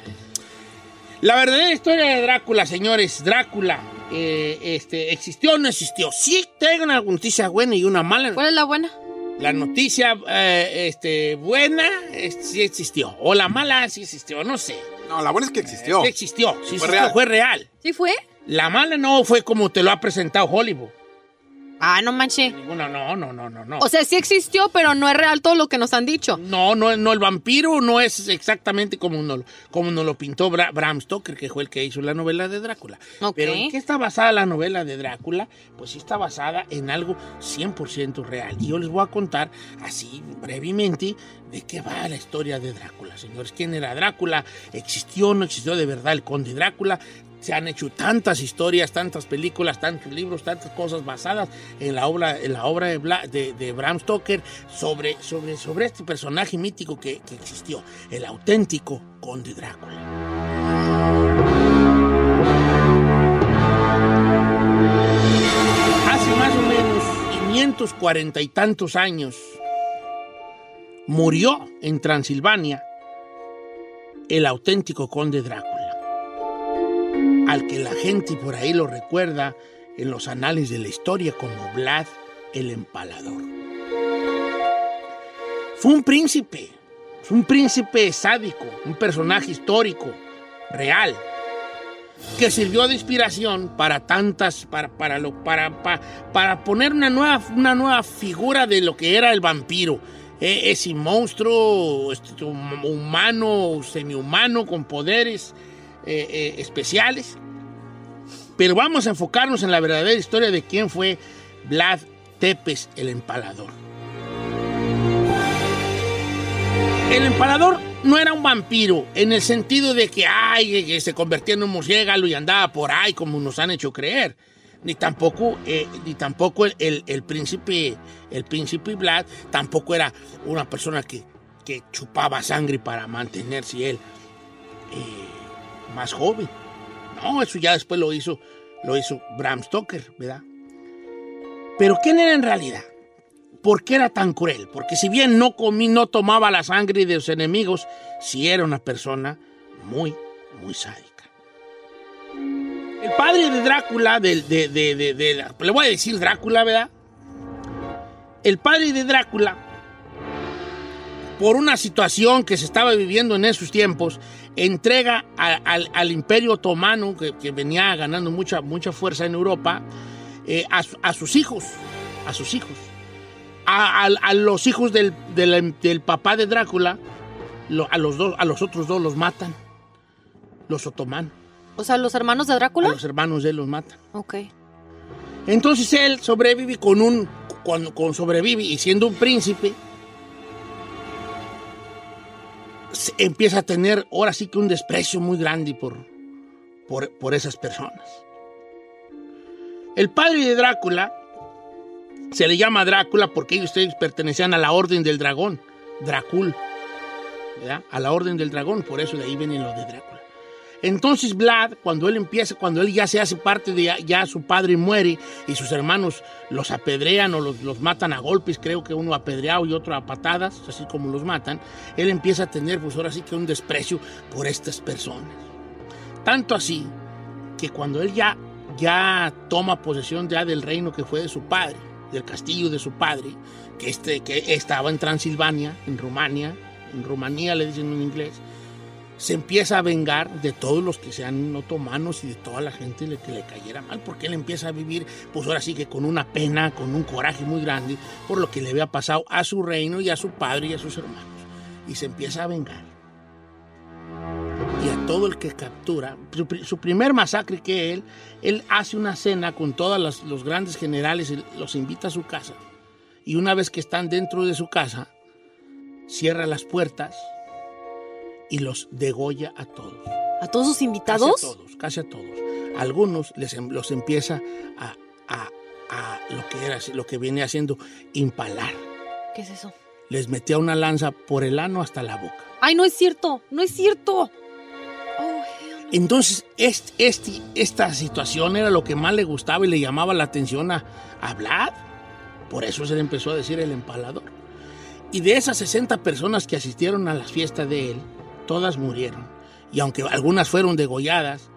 La verdadera historia de Drácula, señores, Drácula, eh, este, ¿existió o no existió? Sí, tengo una noticia buena y una mala. ¿Cuál es la buena? La noticia eh, este, buena eh, sí existió. O la mala sí existió, no sé. No, la buena es que existió. Sí existió, sí Fue existió, real. fue real. ¿Sí fue? La mala no fue como te lo ha presentado Hollywood. Ah, no manche. Ninguna, no, no, no, no, no. O sea, sí existió, pero no es real todo lo que nos han dicho. No, no, no, el vampiro no es exactamente como nos, como nos lo pintó Bra- Bram Stoker, que fue el que hizo la novela de Drácula. Ok. Pero ¿en qué está basada la novela de Drácula? Pues sí está basada en algo 100% real. Y yo les voy a contar así brevemente de qué va la historia de Drácula, señores. ¿Quién era Drácula? ¿Existió o no existió de verdad el conde Drácula? Se han hecho tantas historias, tantas películas, tantos libros, tantas cosas basadas en la obra, la obra de- de Bram Stoker sobre, sobre, sobre este personaje mítico que, que existió, el auténtico Conde Drácula. Hace más o menos 540 y tantos años murió en Transilvania el auténtico Conde Drácula, al que la gente por ahí lo recuerda en los anales de la historia como Vlad el Empalador. Fue un príncipe, fue un príncipe sádico, un personaje histórico, real, que sirvió de inspiración para tantas, para, para, lo, para, pa- para poner una nueva, una nueva figura de lo que era el vampiro. E- ese monstruo este, hum- humano, semihumano, con poderes eh, eh, especiales. Pero vamos a enfocarnos en la verdadera historia de quién fue Vlad Tepes el Empalador. El empalador no era un vampiro en el sentido de que, ay, que se convertía en un murciélago y andaba por ahí como nos han hecho creer. Ni tampoco, eh, ni tampoco el, el- el príncipe, el príncipe Vlad tampoco era una persona que, que chupaba sangre para mantenerse él eh, más joven. No, eso ya después lo hizo, lo hizo Bram Stoker, ¿verdad? Pero ¿quién era en realidad? ¿Por qué era tan cruel? Porque si bien no comí, no tomaba la sangre de los enemigos, sí era una persona muy, muy sádica. El padre de Drácula, le voy a decir Drácula, ¿verdad? El padre de Drácula, por una situación que se estaba viviendo en esos tiempos, entrega a- al, al imperio otomano, que, que venía ganando mucha, mucha fuerza en Europa, eh, a, a sus hijos, a sus hijos a, a- a los hijos del, del- del papá de Drácula, lo- a, los dos, a los otros dos los matan. Los otomanos. O sea, los hermanos de A Drácula. los hermanos de él los matan. Ok. Entonces él sobrevive con un. Con, con sobrevive y siendo un príncipe. Empieza a tener ahora sí que un desprecio muy grande por, por, por esas personas. El padre de Drácula se le llama Drácula porque ellos pertenecían a la Orden del Dragón, Drácul, ¿verdad? A la Orden del Dragón, por eso de ahí vienen los de Drácula. Entonces Vlad, cuando él empieza, cuando él ya se hace parte de, ya, su padre muere y sus hermanos los apedrean o los, los matan a golpes, creo que uno apedreado y otro a patadas, así como los matan, él empieza a tener pues ahora sí que un desprecio por estas personas. Tanto así que cuando él ya, ya toma posesión ya del reino que fue de su padre, del castillo de su padre, que, este, que estaba en Transilvania, en Rumania, en Rumanía le dicen en inglés, se empieza a vengar de todos los que sean otomanos y de toda la gente le- que le cayera mal, porque él empieza a vivir, pues ahora sí que con una pena, con un coraje muy grande por lo que le había pasado a su reino y a su padre y a sus hermanos. Y se empieza a vengar. Y a todo el que captura, su, su primer masacre que él, él hace una cena con todos los, grandes generales, él los invita a su casa. Y una vez que están dentro de su casa, cierra las puertas y los degolla a todos. ¿A todos sus invitados? Casi a todos, casi a todos. Algunos les, em- los empieza a, a- a lo que era, lo que viene haciendo impalar. ¿Qué es eso? Les metía una lanza por el ano hasta la boca. Ay, no es cierto, no es cierto. Entonces, este, este- esta situación era lo que más le gustaba y le llamaba la atención a, a Vlad. Por eso se le empezó a decir el empalador. Y de esas 60 personas que asistieron a las fiestas de él, todas murieron. Y aunque algunas fueron degolladas,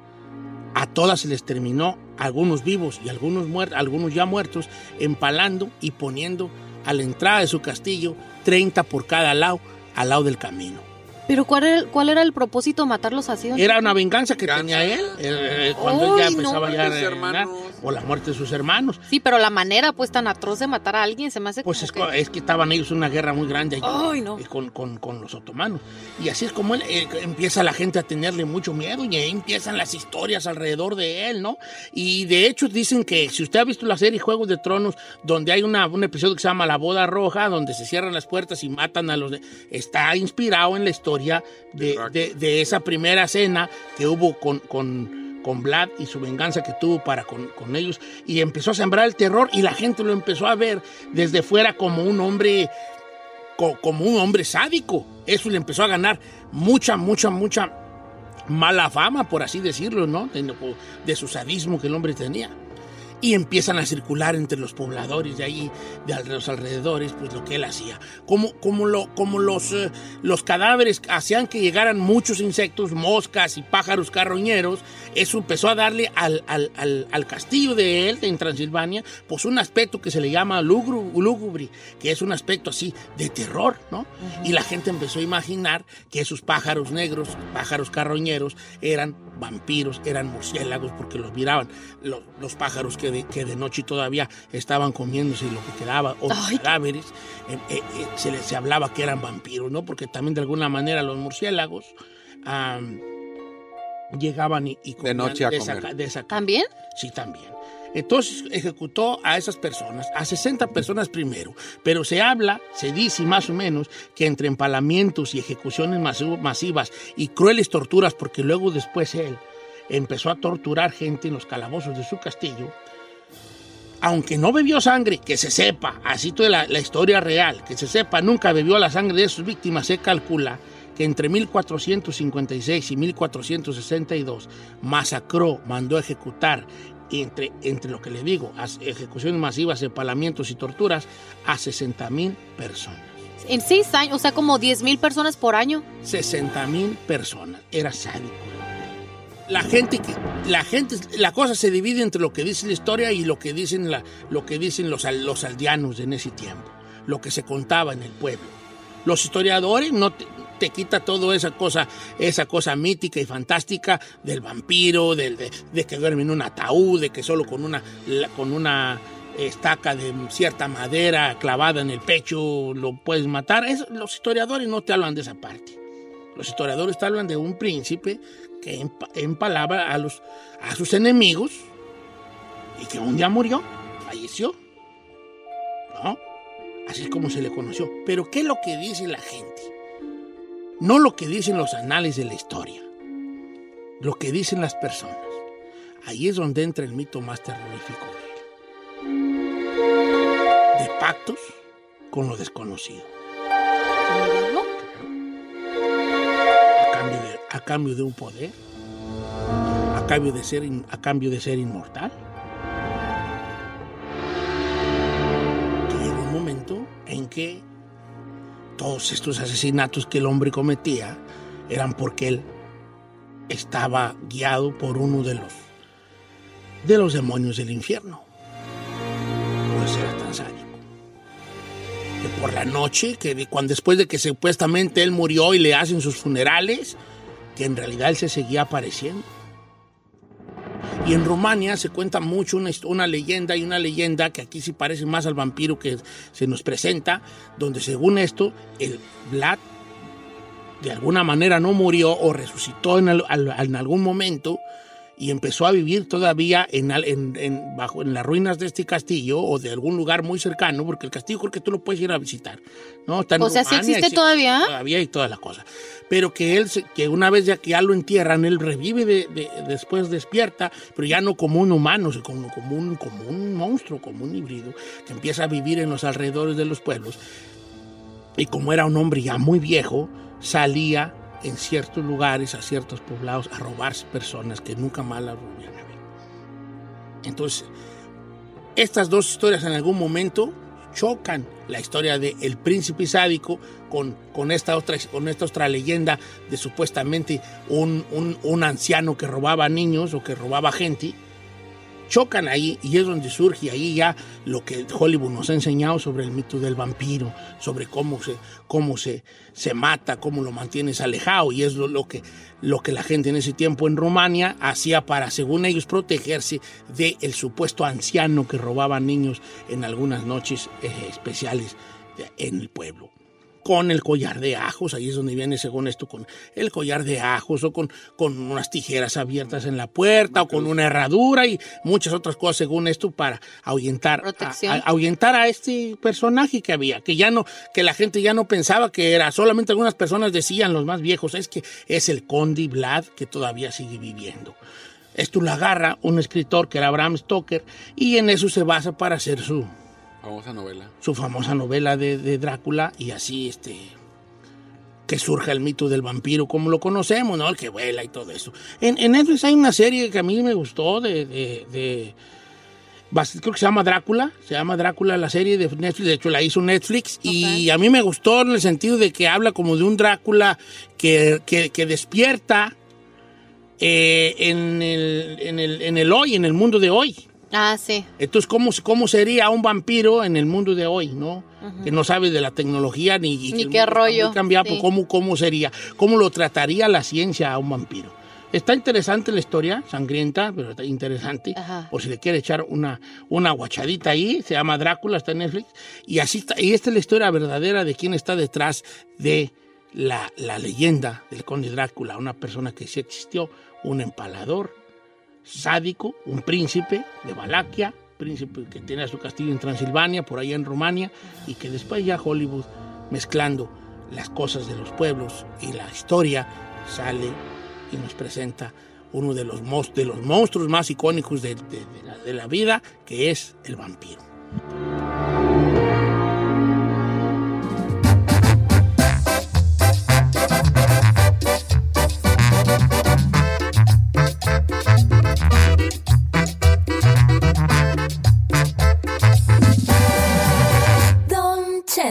a todas se les terminó, algunos vivos y algunos, muertos, algunos ya muertos, empalando y poniendo a la entrada de su castillo 30 por cada lado, al lado del camino. Pero ¿cuál era, el- cuál era el propósito de matarlos así? don Era una venganza que tenía él eh, eh, cuando él ya empezaba no. ya a reinar por la muerte de sus hermanos. Sí, pero la manera pues tan atroz de matar a alguien se me hace Pues es, que... es que estaban ellos en una guerra muy grande allí, Ay, no. con, con- con los otomanos. Y así es como él, eh, empieza la gente a tenerle mucho miedo y ahí empiezan las historias alrededor de él, ¿no? Y de hecho dicen que si usted ha visto la serie Juegos de Tronos, donde hay una, un episodio que se llama La Boda Roja, donde se cierran las puertas y matan a los... de- está inspirado en la historia de, de- de esa primera cena que hubo con... con con Vlad y su venganza que tuvo para con, con ellos y empezó a sembrar el terror y la gente lo empezó a ver desde fuera como un hombre co- como un hombre sádico. Eso le empezó a ganar mucha, mucha, mucha mala fama, por así decirlo, ¿no? De, de su sadismo que el hombre tenía. Y empiezan a circular entre los pobladores de ahí, de los alrededores, pues lo que él hacía. Como, como, lo, como los, eh, los cadáveres hacían que llegaran muchos insectos, moscas y pájaros carroñeros, eso empezó a darle al, al, al, al castillo de él, en Transilvania, pues un aspecto que se le llama lúgubre, que es un aspecto así de terror, ¿no? Y la gente empezó a imaginar que esos pájaros negros, pájaros carroñeros, eran vampiros, eran murciélagos, porque los miraban los, los pájaros que de, que de noche todavía estaban comiéndose lo que quedaba, o los cadáveres, eh, eh, eh, se les se hablaba que eran vampiros, ¿no? Porque también de alguna manera los murciélagos llegaban y, y comían noche a comer. de ¿También? Sí, también. Entonces ejecutó a esas personas, a 60 personas primero, pero se habla, se dice más o menos que entre empalamientos y ejecuciones masivas y crueles torturas, porque luego después él empezó a torturar gente en los calabozos de su castillo, aunque no bebió sangre, que se sepa, así toda la, la historia real, que se sepa, nunca bebió la sangre de sus víctimas, se calcula que entre 1456 y 1462 masacró, mandó ejecutar, entre, entre lo que le digo, ejecuciones masivas, empalamientos y torturas, a 60 mil personas. En seis años, o sea, como 10 mil personas por año. 60 mil personas. Era sádico. La gente que la gente la cosa se divide entre lo que dice la historia y lo que dicen la, lo que dicen los los aldeanos en ese tiempo, lo que se contaba en el pueblo. Los historiadores no te, quita toda esa cosa esa cosa mítica y fantástica del vampiro, del, de, que duerme en un ataúd, de que solo con una con una estaca de cierta madera clavada en el pecho lo puedes matar. Los historiadores no te hablan de esa parte. Los historiadores te hablan de un príncipe que empa- empalaba a, a sus enemigos y que un día murió, falleció. ¿No? Así es como se le conoció. Pero ¿qué es lo que dice la gente? No lo que dicen los anales de la historia, lo que dicen las personas. Ahí es donde entra el mito más terrorífico de él. De pactos con lo desconocido. a cambio de, a cambio de un poder, a cambio de ser, in- a cambio de ser inmortal. Que llegó un momento en que todos estos asesinatos que el hombre cometía eran porque él estaba guiado por uno de los de los demonios del infierno. Pues era tan sádico que por la noche, que cuando después de que supuestamente él murió y le hacen sus funerales, que en realidad él se seguía apareciendo. Y en Rumania se cuenta mucho una, una leyenda y una leyenda que aquí sí parece más al vampiro que se nos presenta, donde según esto, el Vlad de alguna manera no murió o resucitó en, al- al- en algún momento y empezó a vivir todavía en, en- en- bajo, en las ruinas de este castillo o de algún lugar muy cercano, porque el castillo creo que tú lo puedes ir a visitar. ¿no? Está en O sea, ¿sí Rumania, existe todavía? Todavía y toda la cosa. Pero que él, que una vez ya que ya lo entierran, él revive, de- de- después despierta, pero ya no como un humano, sino como, como, un, como un monstruo, como un híbrido, que empieza a vivir en los alrededores de los pueblos. Y como era un hombre ya muy viejo, salía en ciertos lugares, a ciertos poblados, a robarse personas que nunca más las volvían a ver. Entonces, estas dos historias en algún momento chocan la historia de el príncipe sádico con, con, esta, otra, con esta otra leyenda de supuestamente un, un, un anciano que robaba niños o que robaba gente. Chocan ahí y es donde surge ahí ya lo que Hollywood nos ha enseñado sobre el mito del vampiro, sobre cómo se, cómo se, se mata, cómo lo mantienes alejado y es lo, que, lo que la gente en ese tiempo en Rumania hacía para, según ellos, protegerse del supuesto anciano que robaba niños en algunas noches eh, especiales en el pueblo con el collar de ajos, ahí es donde viene según esto, con el collar de ajos o con, con unas tijeras abiertas en la puerta o con una herradura y muchas otras cosas según esto para ahuyentar a, a, ahuyentar a este personaje que había, que ya no, que la gente ya no pensaba que era, solamente algunas personas decían, los más viejos, es que es el conde Vlad que todavía sigue viviendo. Esto lo agarra un escritor que era Bram Stoker y en eso se basa para hacer su, Famosa novela. su famosa novela de, de Drácula y así este que surja el mito del vampiro como lo conocemos, ¿no? El que vuela y todo eso. En, en Netflix hay una serie que a mí me gustó de, de- creo que se llama Drácula, se llama Drácula la serie de Netflix, de hecho la hizo Netflix y a mí me gustó en el sentido de que habla como de un Drácula que, que- que despierta eh, en, el, en, el, en el hoy, en el mundo de hoy. Ah, sí. Entonces, ¿cómo, ¿cómo sería un vampiro en el mundo de hoy, no? Que no sabe de la tecnología ni, Ni qué rollo, cambiado, pues, sí. ¿cómo, ¿cómo sería? ¿Cómo lo trataría la ciencia a un vampiro? Está interesante la historia, sangrienta, pero está interesante. Ajá. Por si le quiere echar una, una guachadita ahí, se llama Drácula, está en Netflix. Y así está, y esta es la historia verdadera de quién está detrás de la, la leyenda del conde Drácula, una persona que sí existió, un empalador, sádico, un príncipe de Valaquia, príncipe que tenía su castillo en Transilvania, por allá en Rumania, y que después ya Hollywood, mezclando las cosas de los pueblos y la historia, sale y nos presenta uno de los, de los monstruos más icónicos de- de la, de la vida, que es el vampiro.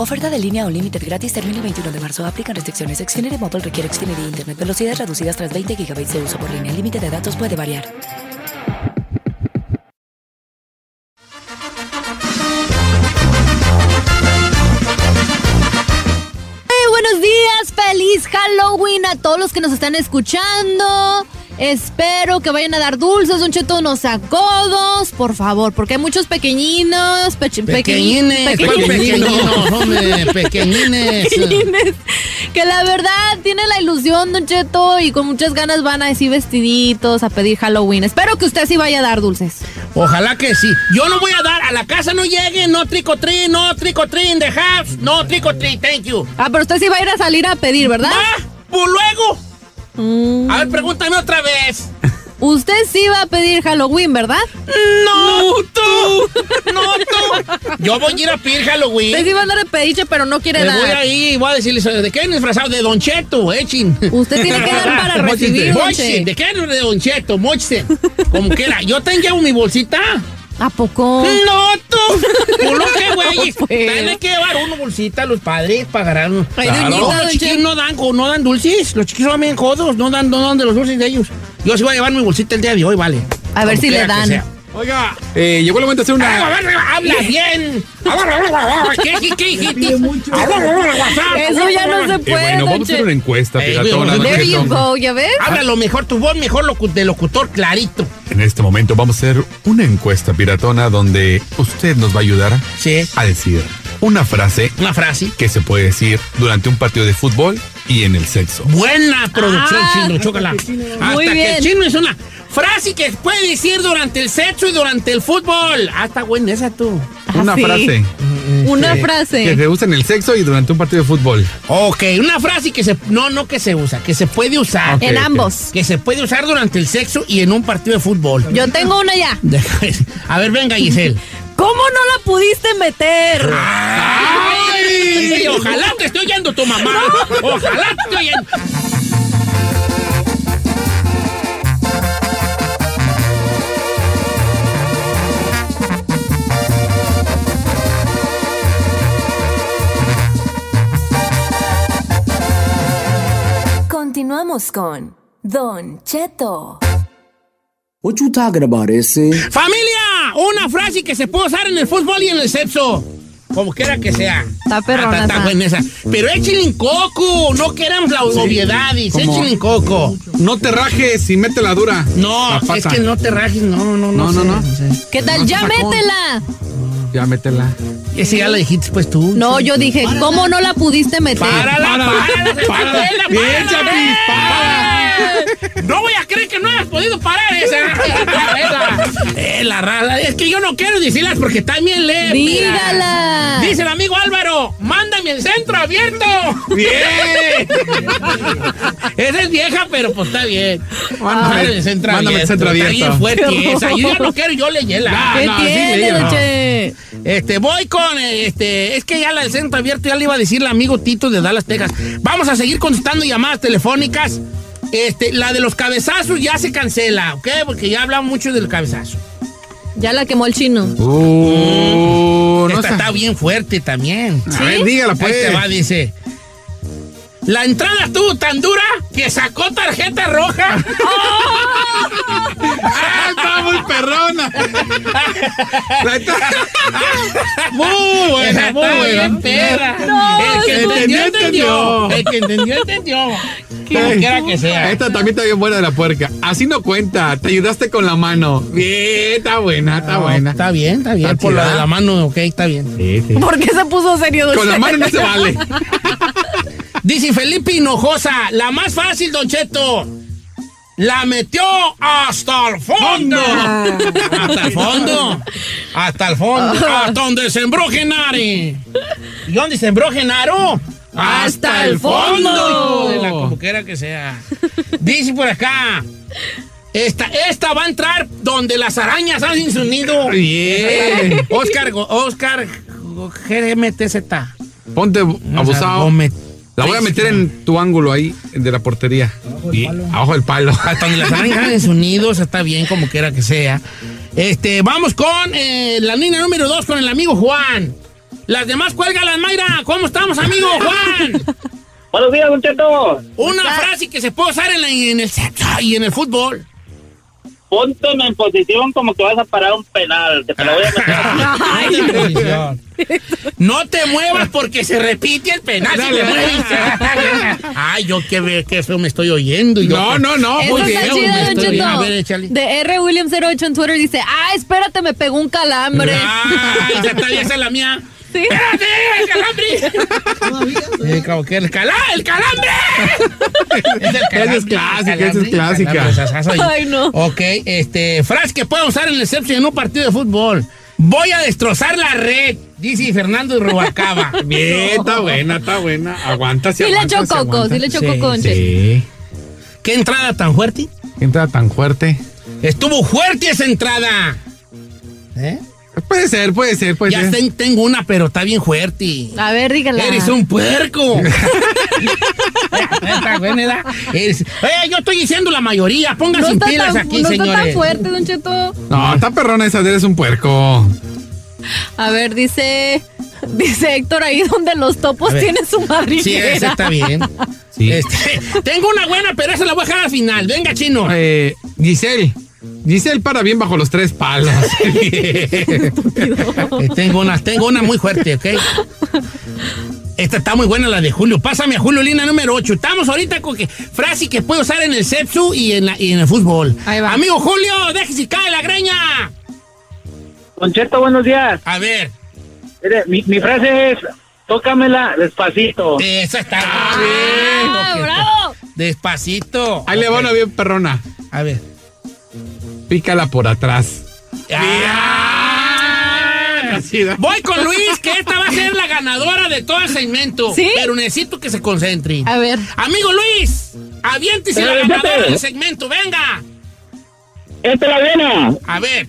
Oferta de línea Unlimited gratis termina el 21 de marzo. Aplican restricciones. Xfinity Mobile requiere Xfinity Internet. Velocidades reducidas tras 20 GB de uso por línea. El límite de datos puede variar. Hey, buenos días, feliz Halloween a todos los que nos están escuchando. Espero que vayan a dar dulces, Don Cheto, no sacodos, por favor, porque hay muchos pequeñinos, Pequeñines, pequeñi- ¿cuál pequeñinos. pequeñinos, hombre? Pequeñines. Pequeñines, que la verdad tienen la ilusión, Don Cheto, y con muchas ganas van a decir vestiditos, a pedir Halloween. Espero que usted sí vaya a dar dulces. Ojalá que sí. Yo no voy a dar, a la casa no lleguen, no treat, no trick or treat in the house, no treat, thank you. Ah, pero usted sí va a ir a salir a pedir, ¿verdad? Ah, pues luego. A ver, pregúntame otra vez. Usted sí va a pedir Halloween, ¿verdad? No, tú. No, tú. Yo voy a ir a pedir Halloween. Usted sí va a andar de pediche, pero no quiere Me dar. voy ahí y voy a decirles, ¿de qué han disfrazado? De Don Cheto, eh, chin. Usted tiene que dar para recibir. ¿de qué de Don Cheto? Mochisen. Como quiera. Yo tengo mi bolsita. ¿A poco? No, tú. Por lo que, güey. Tiene que llevar una bolsita a los padres Claro. don Los chiquillos no dan, no dan dulces. Los chiquillos son bien jodos. No dan, no dan de los dulces de ellos. Yo sí voy a llevar mi bolsita el día de hoy, vale. A ver Como si le dan. Oiga, eh, llegó el momento de hacer a una. ver, habla bien. ¿Qué, qué, qué dijiste? Eso ya no se puede, bueno, don vamos a hacer una encuesta, Eh, piratona. bueno, There you go, ¿ya ves? Háblalo mejor, tu voz mejor locu- de locutor clarito. En este momento vamos a hacer una encuesta piratona donde usted nos va a ayudar Sí. a decir una frase Una frase. que se puede decir durante un partido de fútbol y en el sexo. Buena producción, Ah, chino, chócala. Hasta Muy que bien. el chino es una frase que puede decir durante el sexo y durante el fútbol. Ah, está buena esa tú. Una Ah, sí. frase Una que frase. se usa en el sexo y durante un partido de fútbol. Ok, una frase que se. No, no que se usa, que se puede usar. En ambos. Que se puede usar durante el sexo y en un partido de fútbol. Yo tengo una ya. A ver, venga, Giselle. ¿Cómo no la pudiste meter? ¡Ay! Ojalá te esté oyendo tu mamá. Ojalá te esté oyendo. Continuamos con Don Cheto. What you talking about, ese? ¡Familia! Una frase que se puede usar en el fútbol y en el sexo. Como quiera que sea. Está perrona Ah, está- está buena esa. Pero échenle en coco. No queramos las obviedades. en coco. No te rajes y mete la dura. No, es que no te rajes. No, no, no. No, no, no. sé. ¿Qué tal? No, ¡Ya métela! Ya métela. Ese ya lo dijiste pues tú. No, yo dije, ¿cómo no la pudiste meter? Párala, párala, Párala. párala, Bien, párala. Chapis, ¡Para! No voy a creer que no hayas podido parar esa. Esa. Eh, la rara. Es que yo no quiero decirlas porque bien leves. Dígala. Dice el amigo Álvaro, mándame el centro abierto. Bien. Esa es vieja, pero pues está bien. Mándame- el centro mándame el abierto. centro Está abierto. bien fuerte esa. Yo ya no quiero, yo le hiela. ¿Qué no, sí, tiene, Che? Este, voy con, este, es que ya la del centro abierto ya le iba a decir el amigo Tito de Dallas, Texas. Vamos a seguir contestando llamadas telefónicas. Este, la de los cabezazos ya se cancela, ¿ok? Porque ya hablamos mucho del cabezazo. Ya la quemó el chino. Uh, no Esta está bien fuerte también. A ver, dígala, pues. Ahí te va, dice. La entrada estuvo tan dura que sacó tarjeta roja. Ah, está muy perrona. Muy buena, muy buena. perra. el que entendió, entendió. El que entendió, entendió. Como quiera que sea. Esta también está bien buena de la puerca. Así no cuenta. Te ayudaste con la mano. Bien, está buena, está No, buena. Está bien, está bien. Está Por la de la mano, ok, está bien. Sí, sí. ¿Por qué se puso serio, Con la mano no se vale. Dice Felipe Hinojosa, la más fácil, Don Cheto. La metió hasta el fondo. hasta el fondo. Hasta el fondo. hasta donde sembró Genari. ¿Y dónde sembró Genaro? Hasta el fondo. De la como quiera que sea. Dice por acá. Esta, esta va a entrar donde las arañas hacen su nido. Bien. Oscar, Oscar GMTZ. Ponte abusado. La voy a meter en tu ángulo ahí de la portería. Y abajo del palo. Hasta donde las arañas en sus nidos está bien, como quiera que sea. Este, vamos con eh, la línea número dos con el amigo Juan. Las demás cuélgalas, Mayra. ¿Cómo estamos, amigo Juan? Buenos días, Don Cheto. Una frase que se puede usar en, la- en el sexo y en el fútbol. Ponte en posición como que vas a parar un penal. Que te lo voy a meter. No te muevas porque se repite el penal. si te mueves. Ay, yo qué que eso me estoy oyendo. yo- No, no, no. Cheto. a ver, échale. De R. Williams 08 en Twitter dice, ah, espérate, me pegó un calambre. Ah, esa es la mía. Sí. ¡Espérate, el calambre! Como que el, cala, ¡El calambre! es el Esa es clásica, esa es clásica. calambre. Ay, no. Ok, este, frase que puedo usar en el y en un partido de fútbol. Voy a destrozar la red, dice Fernando de Rubalcaba. Bien, está buena, está buena. Aguanta, Sí sí, le aguanta, echó sí coco, aguanta. sí le echó Sí, coco, Che. Sí. ¿Qué entrada tan fuerte? ¿Qué entrada tan fuerte? Estuvo fuerte esa entrada. ¿Eh? Puede ser, puede ser, puede ya ser. ten- tengo una, pero está bien fuerte. A ver, dígala. Eres un puerco. Está. Eres- Eh, yo estoy diciendo la mayoría. Pónganse No en está, pilas tan, aquí, no está señores. tan fuerte, Don Cheto. No, está perrona esa, eres un puerco. A ver, dice... Dice Héctor ahí donde los topos tienen su Sí, madriguera. esa está bien. Sí. Este, tengo una buena, pero esa la voy a dejar al final. Venga, chino. Eh, Giselle. Giselle para bien bajo los tres palos. Eh, tengo una, tengo una muy fuerte, ¿ok? Esta está muy buena, la de Julio. Pásame a Julio, línea número 8. Estamos ahorita con que frase que puedo usar en el sepsu y en, la- y en el fútbol. Ahí va. Amigo Julio, déjese cae la greña. Don Cheto, buenos días. A ver, Mire, mi, mi frase es, tócamela despacito. esa está ¡Ah, bien. bravo! Despacito. Ahí le va una bien perrona. A ver. Pícala por atrás. Ah. Voy con Luis, que esta va a ser la ganadora de todo el segmento. ¿Sí? Pero necesito que se concentre. A ver. Amigo Luis, aviéntese la ganadora del segmento. Venga. Esta es la buena. A ver.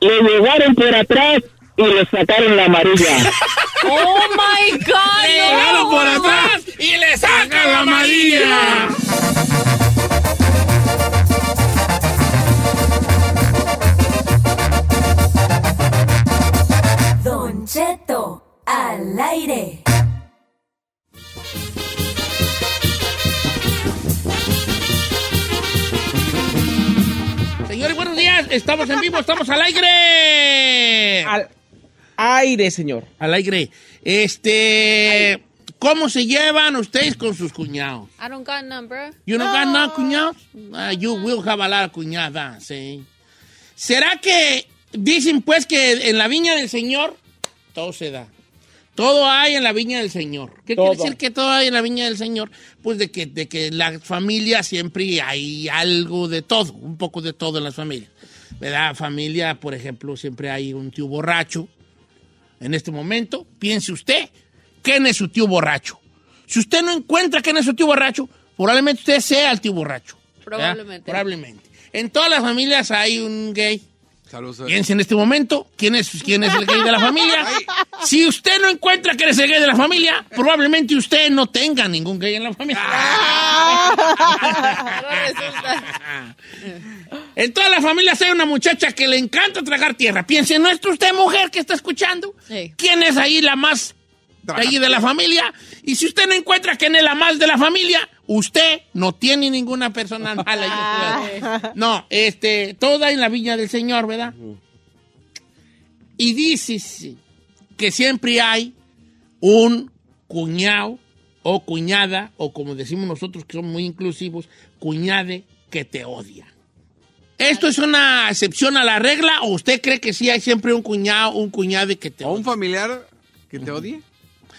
Le llegaron por atrás y le sacaron la amarilla. ¡Oh, my God! Le no! llegaron por atrás y le sacan la amarilla. Al aire. Señores, buenos días. Estamos en vivo, estamos al aire. Al aire, señor. Al aire. Este. Aire. ¿Cómo se llevan ustedes con sus cuñados? I don't got none, bro. You don't no. got none, cuñados? Uh, you will have a lot of cuñadas, sí. ¿Será que dicen pues que en la viña del Señor todo se da? Todo hay en la viña del Señor. ¿Qué Todo. quiere decir que todo hay en la viña del Señor? Pues de que, de que la familia siempre hay algo de todo, un poco de todo en las familias. ¿Verdad? Familia, por ejemplo, siempre hay un tío borracho. En este momento, piense usted, ¿quién es su tío borracho? Si usted no encuentra quién es su tío borracho, probablemente usted sea el tío borracho. ¿verdad? Probablemente. Probablemente. En todas las familias hay un gay. Saludos. Piense en este momento quién es, quién es el gay de la familia. Si usted no encuentra quién es el gay de la familia, probablemente usted no tenga ningún gay en la familia. En todas las familias hay una muchacha que le encanta tragar tierra. Piense, ¿no es usted mujer que está escuchando? ¿Quién es ahí la más de ahí de la familia? Y si usted no encuentra quién es la más de la familia, usted no tiene ninguna persona mala. No, este, toda en la viña del Señor, ¿verdad? Y dices que siempre hay un cuñado o cuñada, o como decimos nosotros que somos muy inclusivos, cuñade que te odia. ¿Esto es una excepción a la regla o usted cree que sí hay siempre un cuñado, un cuñade que te odia? ¿O un familiar que te odie?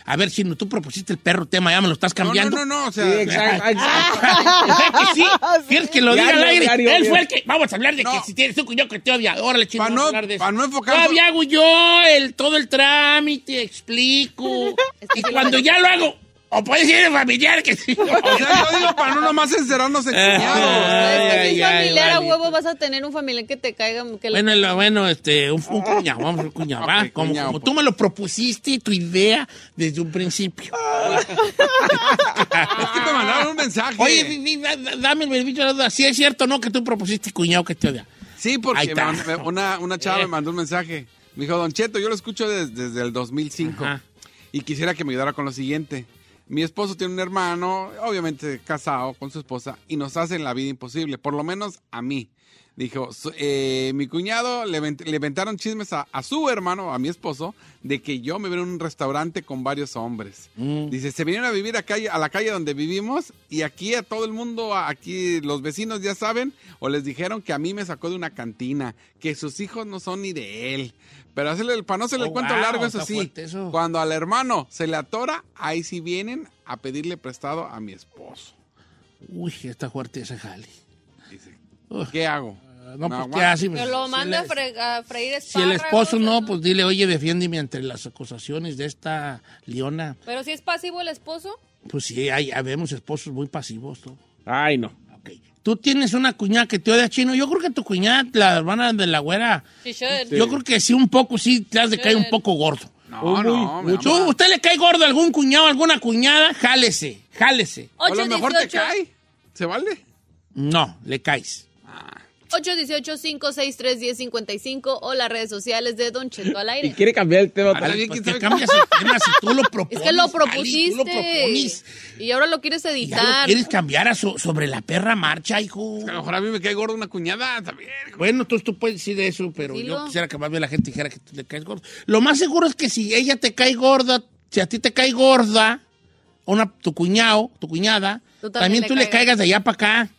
A ver, si no, tú propusiste el perro tema, ya me lo estás cambiando. No, no, no, o sea... Sí, exacto, exacto. ¿Verdad que sí? ¿Quieres que lo diga al aire? diario, Él obvio. fue el que... Vamos a hablar de No. que si tienes un cuñado que te odia. Órale, chino, Pa' vamos a no- hablar de eso. pa' no enfocar- Todavía hago yo el, todo el trámite, explico. y cuando ya lo hago... O puede ser el familiar que sí. O sea, yo digo para no nomás encerrarnos en cuñados. Es que familiar a vale. huevo vas a tener un familiar que te caiga. Que Bueno, lo- bueno, este, un, un cuñado, vamos un cuñado, Como, cuñado, como pues. tú me lo propusiste, tu idea desde un principio. Es que me mandaron un mensaje. Oye, dame el beneficio de la duda. Si es cierto no que tú propusiste cuñado que te odia. Sí, porque una, una chava Eh. me mandó un mensaje. Me dijo, Don Cheto, yo lo escucho des- desde el 2005 Ajá. y quisiera que me ayudara con lo siguiente. Mi esposo tiene un hermano, obviamente casado con su esposa, y nos hacen la vida imposible, por lo menos a mí. Dijo, "Su- eh, mi cuñado le, le inventaron chismes a, a su hermano, a mi esposo, de que yo me veo en un restaurante con varios hombres. Mm. Dice, se vinieron a vivir a, calle, a la calle donde vivimos y aquí a todo el mundo, aquí los vecinos ya saben, o les dijeron que a mí me sacó de una cantina, que sus hijos no son ni de él. Pero hacerle, para no hacerle Oh, el cuento wow, largo, eso está sí, fuerte eso. cuando al hermano se le atora, ahí sí vienen a pedirle prestado a mi esposo. Uy, está fuerte ese jale. Dice. ¿qué hago? No, pues, aguanto. ¿qué hace? Que lo Si manda le- fre- a freír Si el espárragos, esposo no, pues dile, oye, defiéndeme ante las acusaciones de esta leona. Pero si es pasivo el esposo, Pues sí, hay, habemos esposos muy pasivos. ¿no? Ay, no. Tú tienes una cuñada que te odia chino. Yo creo que tu cuñada, la hermana de la güera, yo creo que sí, un poco, sí, te has de caer un poco gordo. No, no, mi ¿Tú, amor. ¿Usted le cae gordo a algún cuñado, alguna cuñada? Jálese, jálese. O a lo mejor te 818. cae. ¿Se vale? No, le caes. 818-563-1055 o las redes sociales de Don Cheto al Y aire. quiere cambiar el tema. Ahora vez. Pues ¿quién que el tema si tú lo propones. Es que lo Ali, propusiste. tú lo propones. y ahora lo quieres Ya lo editar. quieres cambiar a so- sobre la perra marcha, hijo. A lo mejor a mí me cae gordo una cuñada también. Bueno, tú, tú puedes decir eso, pero Dilo. yo quisiera que más bien la gente dijera que tú le caes gordo. Lo más seguro es que si ella te cae gorda, si a ti te cae gorda, una, tu cuñado, tu cuñada, Tú también, también tú le caigas de allá para acá.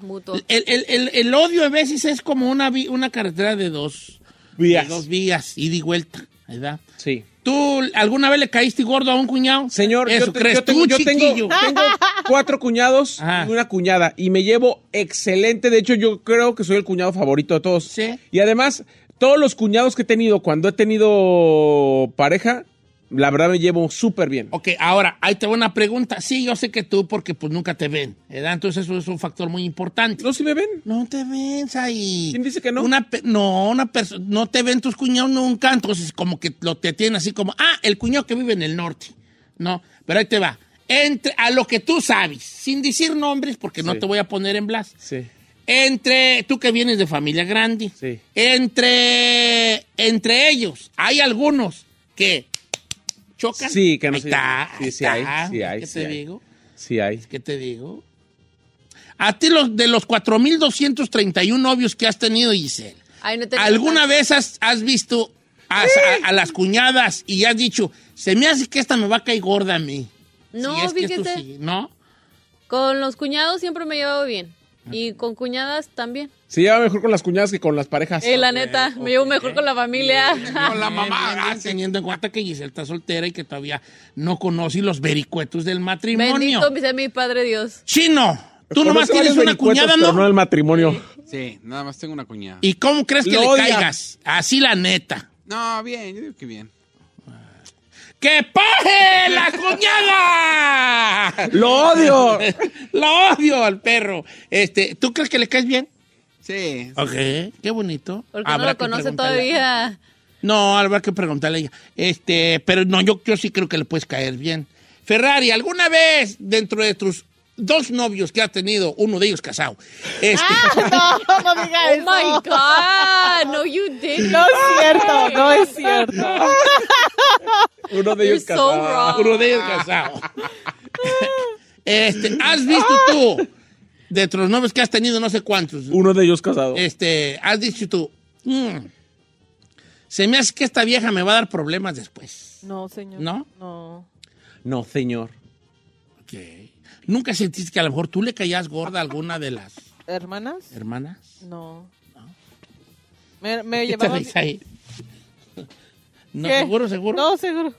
Mutuo. El, el- el- el odio a veces es como una, vi- una carretera de dos Vías. de dos vías, ida y vuelta, ¿verdad? Sí. ¿Tú alguna vez le caíste gordo a un cuñado? Señor, Eso yo, te- crees yo tengo, tú, yo tengo- chiquillo. tengo cuatro cuñados Ajá. y una cuñada. Y me llevo excelente. De hecho, yo creo que soy el cuñado favorito de todos. Sí. Y además, todos los cuñados que he tenido cuando he tenido pareja, la verdad me llevo súper bien. Ok, ahora, ahí te voy una pregunta. Sí, yo sé que tú, porque pues nunca te ven, ¿verdad? Entonces eso es un factor muy importante. ¿No si me ven? No te ven, ahí. ¿Quién dice que no? Una no, una persona, no te ven tus cuñados nunca, entonces como que lo te tienen así como, ah, el cuñado que vive en el norte. No, pero ahí te va. Entre, a lo que tú sabes, sin decir nombres, porque no te voy a poner en blas. Sí. Entre, tú que vienes de familia grande, Sí. entre, entre ellos, hay algunos que chocan. Sí, que no Ahí sé. está, Sí, sí está. hay, sí hay, ¿Qué sí te hay. digo? Sí hay. ¿Qué te digo? A ti los, de los 4.231 novios que has tenido, Giselle, Ay, no te ¿Alguna vez has, has visto a, a- a las cuñadas y has dicho, se me hace que esta me va a caer gorda a mí? No, Si es que sí, ¿No? Con los cuñados siempre me he llevado bien. Y con cuñadas también. Se lleva mejor con las cuñadas que con las parejas. Eh, la neta, me llevo mejor con la familia. Con la mamá. teniendo en cuenta que Giselle está soltera y que todavía no conoce los vericuetos del matrimonio. Bendito sea mi Padre Dios. Chino, tú nomás tienes una cuñada, ¿no? no el matrimonio. Sí, nada más tengo una cuñada. ¿Y cómo crees que Lo le odia. caigas? Así la neta. No, bien, yo digo que bien. ¡Que paje la cuñada! ¡Lo odio! ¡Lo odio al perro! Este, ¿Tú crees que le caes bien? Sí. Ok, qué bonito. Porque no Habrá lo que conoce todavía. No, habrá que preguntarle a ella. Este, pero no, yo, yo sí creo que le puedes caer bien. Ferrari, ¿alguna vez dentro de tus dos novios que ha tenido, uno de ellos casado, este, No, no diga Oh eso. my God, no you didn't. No es cierto, no es cierto. Uno de ellos You're casado. uno de ellos casado? Este, ¿has visto tú, de los novios que has tenido, no sé cuántos, Uno de ellos casado. este, has dicho tú, "Mm, se me hace que esta vieja me va a dar problemas después? No, señor. ¿No? No. No, señor. Ok. ¿Nunca sentiste que a lo mejor tú le caías gorda a alguna de las ¿Hermanas? hermanas? No. Me, me ¿Qué te llevaba ahí? No, ¿Qué? seguro, seguro. No, seguro.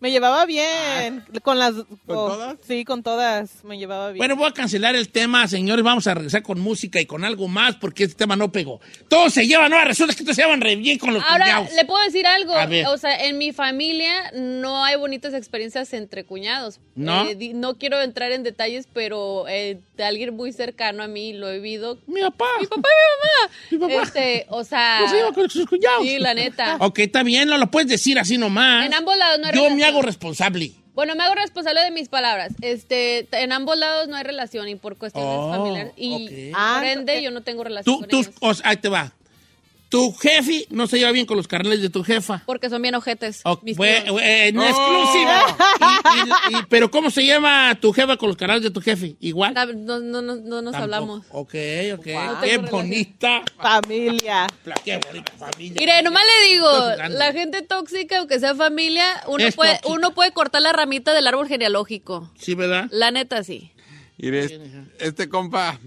Me llevaba bien. con las. ¿Con todas? Sí, con todas. Me llevaba bien. Bueno, voy a cancelar el tema, señores. Vamos a regresar con música y con algo más porque este tema no pegó. Todos se llevan, no, resulta que todos se llevan re bien con los Ahora, cuñados. le puedo decir algo. A ver. O sea, en mi familia no hay bonitas experiencias entre cuñados. ¿No? Eh, no quiero entrar en detalles, pero eh, de alguien muy cercano a mí lo he vivido. Mi papá. Mi papá y mi mamá. Mi papá. Este, o sea. No se lleva con sus cuñados. Sí, la neta. Ok, está bien, no lo puedes decir así nomás. En ambos lados no hay Yo me. Hago responsable. Bueno, me hago responsable de mis palabras. Este, en ambos lados no hay relación y por cuestiones Oh, familiares. Y ok. Ah, por ende, yo no tengo relación Tú, con tú, ellos. o sea, ahí te va. Tu jefe no se lleva bien con los carnales de tu jefa. Porque son bien ojetes. Mis eh, no Oh. exclusiva. Y- y- y- pero ¿cómo se llama tu jefa con los carnales de tu jefe? Igual. Ah, No, no, no, no nos Tampoco. hablamos. Ok, ok. No Qué bonita. Familia. Qué bonita familia. Mire, nomás le digo, la gente tóxica, aunque sea familia, uno Es puede, tóxica. uno puede cortar la ramita del árbol genealógico. Sí, ¿verdad? La neta, sí. Mire, este, este compa,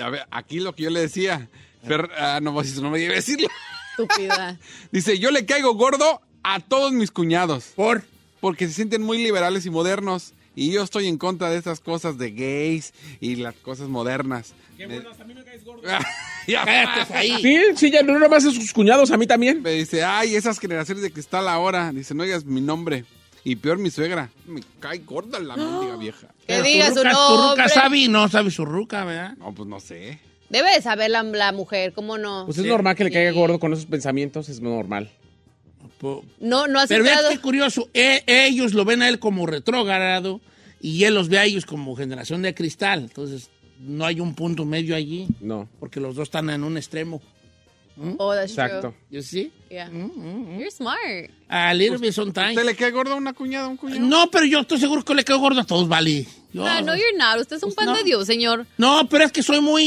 a ver, aquí lo que yo le decía, Fer- ah, no, pues, no me iba a decirlo. Estúpida. Dice, yo le caigo gordo a todos mis cuñados. ¿Por? Porque se sienten muy liberales y modernos. Y yo estoy en contra de estas cosas de gays y las cosas modernas. Qué hasta a mí me caes gordo. Ya. Cállate ahí. Sí, sí, ya no nomás a sus cuñados, a mí también. Me dice, ay, esas generaciones de cristal ahora. Dice, no digas mi nombre. Y peor mi suegra. Me cae gorda la mendiga vieja. Que diga tu su ruca- Tu ruca nombre. sabe y no sabe su ruca, ¿verdad? No, pues no sé. Debe de saber la, la mujer, ¿cómo no? Pues es normal que le caiga gordo con esos pensamientos, es normal. No, no has Pero vean entrado. qué curioso. E- ellos lo ven a él como retrógrado y él los ve a ellos como generación de cristal. Entonces, no hay un punto medio allí. No. Porque los dos están en un extremo. Oh, that's Exacto. true. ¿You see? Yeah. You're smart. A little bit sometimes. ¿Te le cae gordo a una cuñada, a un cuñado? No, pero yo estoy seguro que le quedo gordo a todos, vale. Yo- Ah, no, you're not. Usted es un pan no. de Dios, señor. No, pero es que soy muy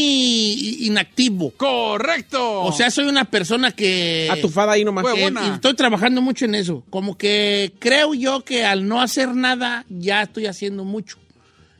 inactivo. ¡Correcto! O sea, soy una persona que... Atufada ahí nomás. que- y estoy trabajando mucho en eso. Como que creo yo que al no hacer nada ya estoy haciendo mucho.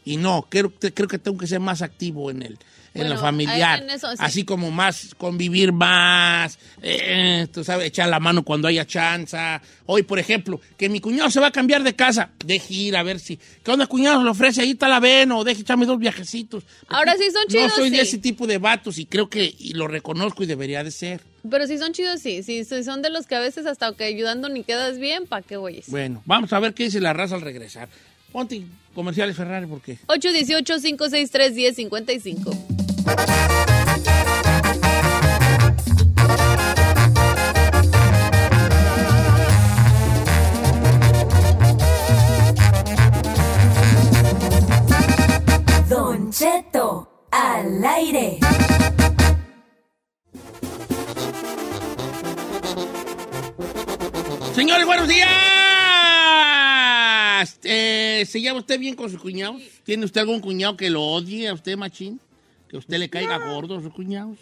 Y no, creo, creo que tengo que ser más activo en el, en lo familiar. en eso sí. Así como más, convivir más, eh, tú sabes, echar la mano cuando haya chanza. Hoy, por ejemplo, que mi cuñado se va a cambiar de casa. Deje ir a ver si. ¿Qué onda, cuñado? Le ofrece ahí ven o deje echarme dos viajecitos. Ahora sí son No chidos, soy de sí. ese tipo de vatos y creo que y lo reconozco y debería de ser. Pero si son chidos, sí. Si si son de los que a veces hasta que ayudando ni quedas bien, ¿para qué oyes? Bueno, vamos a ver qué dice la raza al regresar. Ponte comerciales Ferrari porque 818-563-1055. Cheto, al aire. Señores, buenos días. Eh, ¿Se lleva usted bien con sus cuñados? ¿Tiene usted algún cuñado que lo odie a usted, machín? ¿Que a usted le caiga gordo a sus cuñados?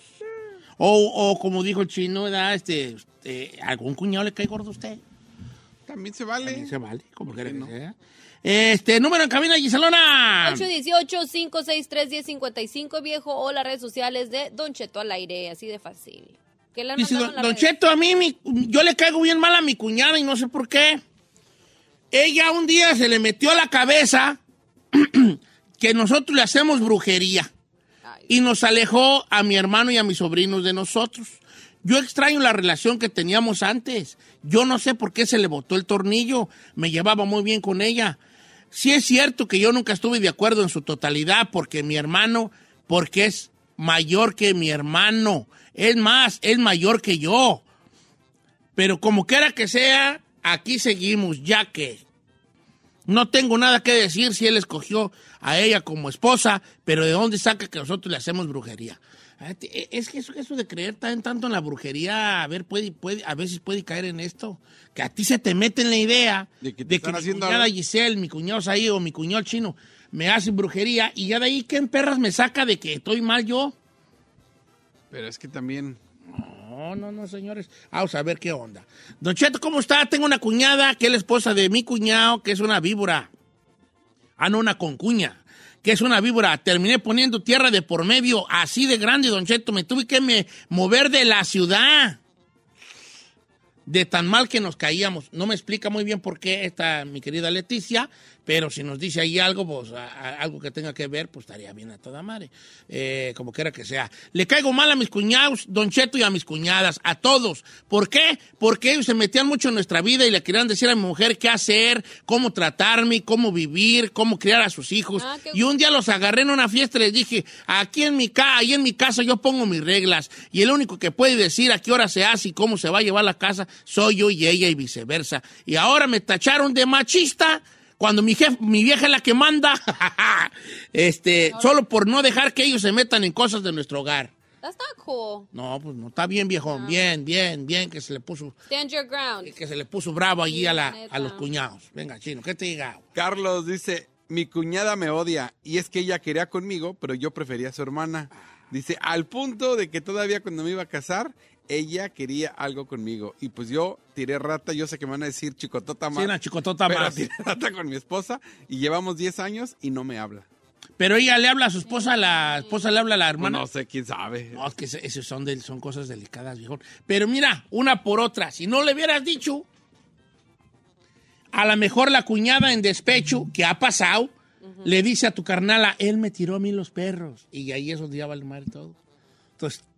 O, o como dijo el chino, ¿verdad? Este, este, ¿algún cuñado le cae gordo a usted? También se vale. También se vale, como quiera que sea. Este, número en cabina, Giselona. 818-563-1055, viejo, o las redes sociales de Don Cheto al aire, así de fácil. ¿Qué le han Dice, mandado don? Cheto, a mí mi- yo le caigo bien mal a mi cuñada y no sé por qué. Ella un día se le metió a la cabeza que nosotros le hacemos brujería y nos alejó a mi hermano y a mis sobrinos de nosotros. Yo extraño la relación que teníamos antes. Yo no sé por qué se le botó el tornillo. Me llevaba muy bien con ella. Sí es cierto que yo nunca estuve de acuerdo en su totalidad porque mi hermano, porque es mayor que mi hermano. Es más, es mayor que yo. Pero como quiera que sea, aquí seguimos, ya que no tengo nada que decir si él escogió a ella como esposa, pero ¿de dónde saca que nosotros le hacemos brujería? Te- Es que eso, eso de creer tan tanto en la brujería, a ver, puede, puede, a veces puede caer en esto, que a ti se te mete en la idea de que, están mi haciendo cuñada algo. Giselle, mi cuñado Saí o mi cuñado chino me hacen brujería y ya de ahí, ¿qué en perras me saca de que estoy mal yo? Pero es que también. No, no, no, señores. Vamos a ver qué onda. Don Cheto, ¿cómo está? Tengo una cuñada que es la esposa de mi cuñado, que es una víbora. Ah, no, una concuña, que es una víbora. Terminé poniendo tierra de por medio, así de grande, Don Cheto. Me tuve que mover de la ciudad. De tan mal que nos caíamos. No me explica muy bien por qué esta mi querida Leticia, pero si nos dice ahí algo, pues a- a- algo que tenga que ver, pues estaría bien a toda madre. Eh, como quiera que sea. Le caigo mal a mis cuñados, Don Cheto, y a mis cuñadas, a todos. ¿Por qué? Porque ellos se metían mucho en nuestra vida y le querían decir a mi mujer qué hacer, cómo tratarme, cómo vivir, cómo criar a sus hijos. Ah, y un día los agarré en una fiesta y les dije, aquí en mi casa, ahí en mi casa yo pongo mis reglas. Y el único que puede decir a qué hora se hace y cómo se va a llevar la casa soy yo y ella y viceversa. Y ahora me tacharon de machista cuando mi jefe, mi vieja es la que manda. este, solo por no dejar que ellos se metan en cosas de nuestro hogar. That's not cool. No, pues no, está bien, viejo. Bien, bien, bien, que se le puso, Stand your ground. que se le puso bravo allí a, la, a los cuñados. Venga, chino, ¿qué te diga? Carlos dice, mi cuñada me odia y es que ella quería conmigo, pero yo prefería a su hermana. Dice, al punto de que todavía cuando me iba a casar, ella quería algo conmigo. Y pues yo tiré rata, yo sé que me van a decir chicotota más. Sí, una chicotota pero más. tiré rata con mi esposa y llevamos 10 años y no me habla. Pero ella le habla a su esposa, la esposa le habla a la hermana. No sé, quién sabe. No, es que esos son, son cosas delicadas, viejo. Pero mira, una por otra. Si no le hubieras dicho, a lo mejor la cuñada en despecho, que ha pasado, le dice a tu carnala, él me tiró a mí los perros. Y ahí eso ya vale madre todo. Entonces, ¿pa' dónde te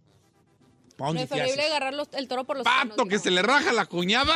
Preferible agarrar los- el toro por los Pato, que se le raja la cuñada.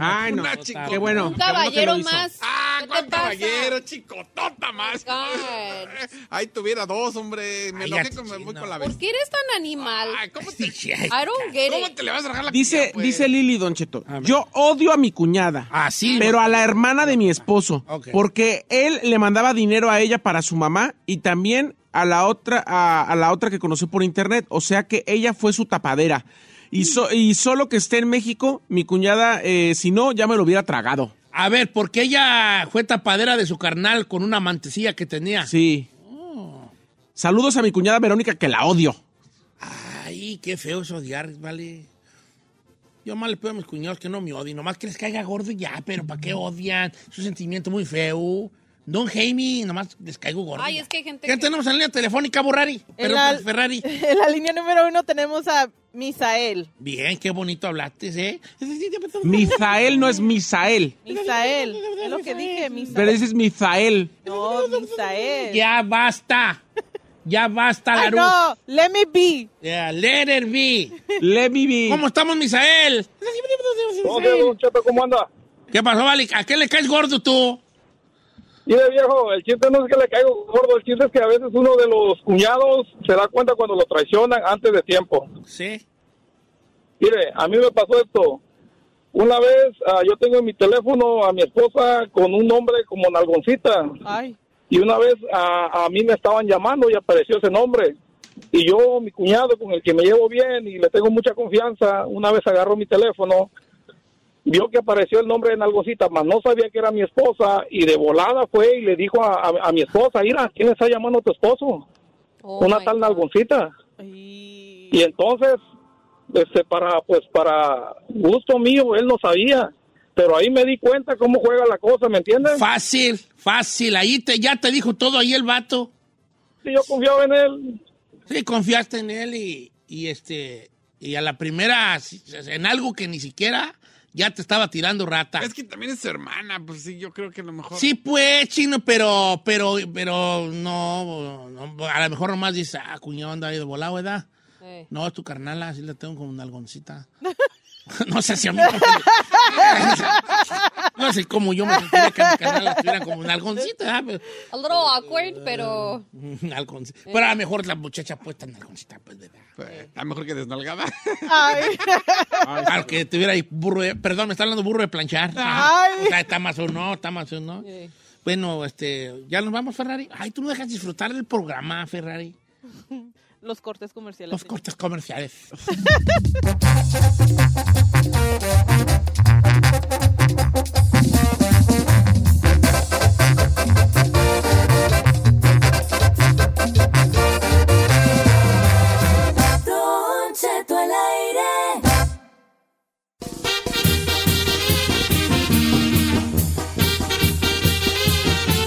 Ay, no. Una Qué chicotota. bueno. Un qué bueno que caballero más. Ah, ¿Qué te ¿cuál caballero? Chicotota más. God. Ahí tuviera dos, hombre. Me Ay, enojé me voy con la ¿Por vez. qué eres tan animal? Ay, ¿cómo te, I don't get ¿Cómo it. te le vas a rajar la Dice, cuñada, pues? dice Lili Don Cheto, yo odio a mi cuñada, Ah, sí. pero a la hermana de mi esposo, porque él le mandaba dinero a ella para su mamá y también a la otra, a, a la otra que conoció por internet, o sea que ella fue su tapadera. Y, so- y solo que esté en México, mi cuñada, eh, si no, ya me lo hubiera tragado. A ver, porque ella fue tapadera de su carnal con una mantecilla que tenía. Sí. Saludos a mi cuñada Verónica, que la odio. Ay, qué feo es odiar, vale. Yo más le pido a mis cuñados que no me odien, nomás que les caiga gordo y ya, pero ¿para qué odian? Es un sentimiento muy feo. Don Jaime, nomás les caigo gordo. Ay, ya. es que hay gente ¿Qué que... tenemos en línea telefónica, Borrari? Pero la, Ferrari. en la línea número uno tenemos a Misael. Bien, qué bonito hablaste, ¿eh? Misael no es Misael, Misael. Es lo que dije, Misael. pero dices Misael. No, Misael. Ya basta. Ya basta, Ay, Garú. no, let me be. Yeah, let it be. Let me be. ¿Cómo estamos, Misael? ¿Cómo anda? ¿Qué pasó, Vale? ¿A qué le caes gordo tú? Mire, viejo, el chiste no es que le caigo gordo, el chiste es que a veces uno de los cuñados se da cuenta cuando lo traicionan antes de tiempo. Sí. Mire, a mí me pasó esto. Una vez ah, yo tengo en mi teléfono a mi esposa con un nombre como Nalgoncita. Ay. Y una vez a, a mí me estaban llamando y apareció ese nombre. Y yo, mi cuñado, con el que me llevo bien y le tengo mucha confianza, una vez agarró mi teléfono, vio que apareció el nombre de Nalgocita, mas no sabía que era mi esposa, y de volada fue y le dijo a, a- a mi esposa, mira, ¿quién está llamando a tu esposo? Oh Una tal God. Nalgoncita. Y entonces este, para, pues, para gusto mío, él no sabía. Pero ahí me di cuenta cómo juega la cosa, ¿me entiendes? Fácil, fácil. Ahí te, ya te dijo todo ahí el vato. Sí, yo confiaba en él. Sí, confiaste en él y, y este y a la primera en algo que ni siquiera ya te estaba tirando rata. Es que también es su hermana, pues sí, yo creo que a lo mejor. Sí, pues, chino, pero, pero, pero no, no, a lo mejor nomás dice, ah, cuñado anda ahí de volado, ¿verdad? No, es tu carnala, así la tengo como una algoncita. no sé si a mí. no sé cómo yo me sentiría que mi carnala tuviera como una algoncita, ¿verdad? Pero- A little awkward, pero... Un algoncita. Pero a lo mejor la muchacha puesta en algoncita, pues, ¿verdad? A lo mejor que desnalgada. Claro, que tuviera ahí burro de, perdón, me está hablando burro de planchar. Ay. O sea, está más o no, está más o no. Bueno, este, ya nos vamos, Ferrari. Ay, tú no dejas disfrutar del programa, Ferrari. Los cortes comerciales. Los cortes comerciales.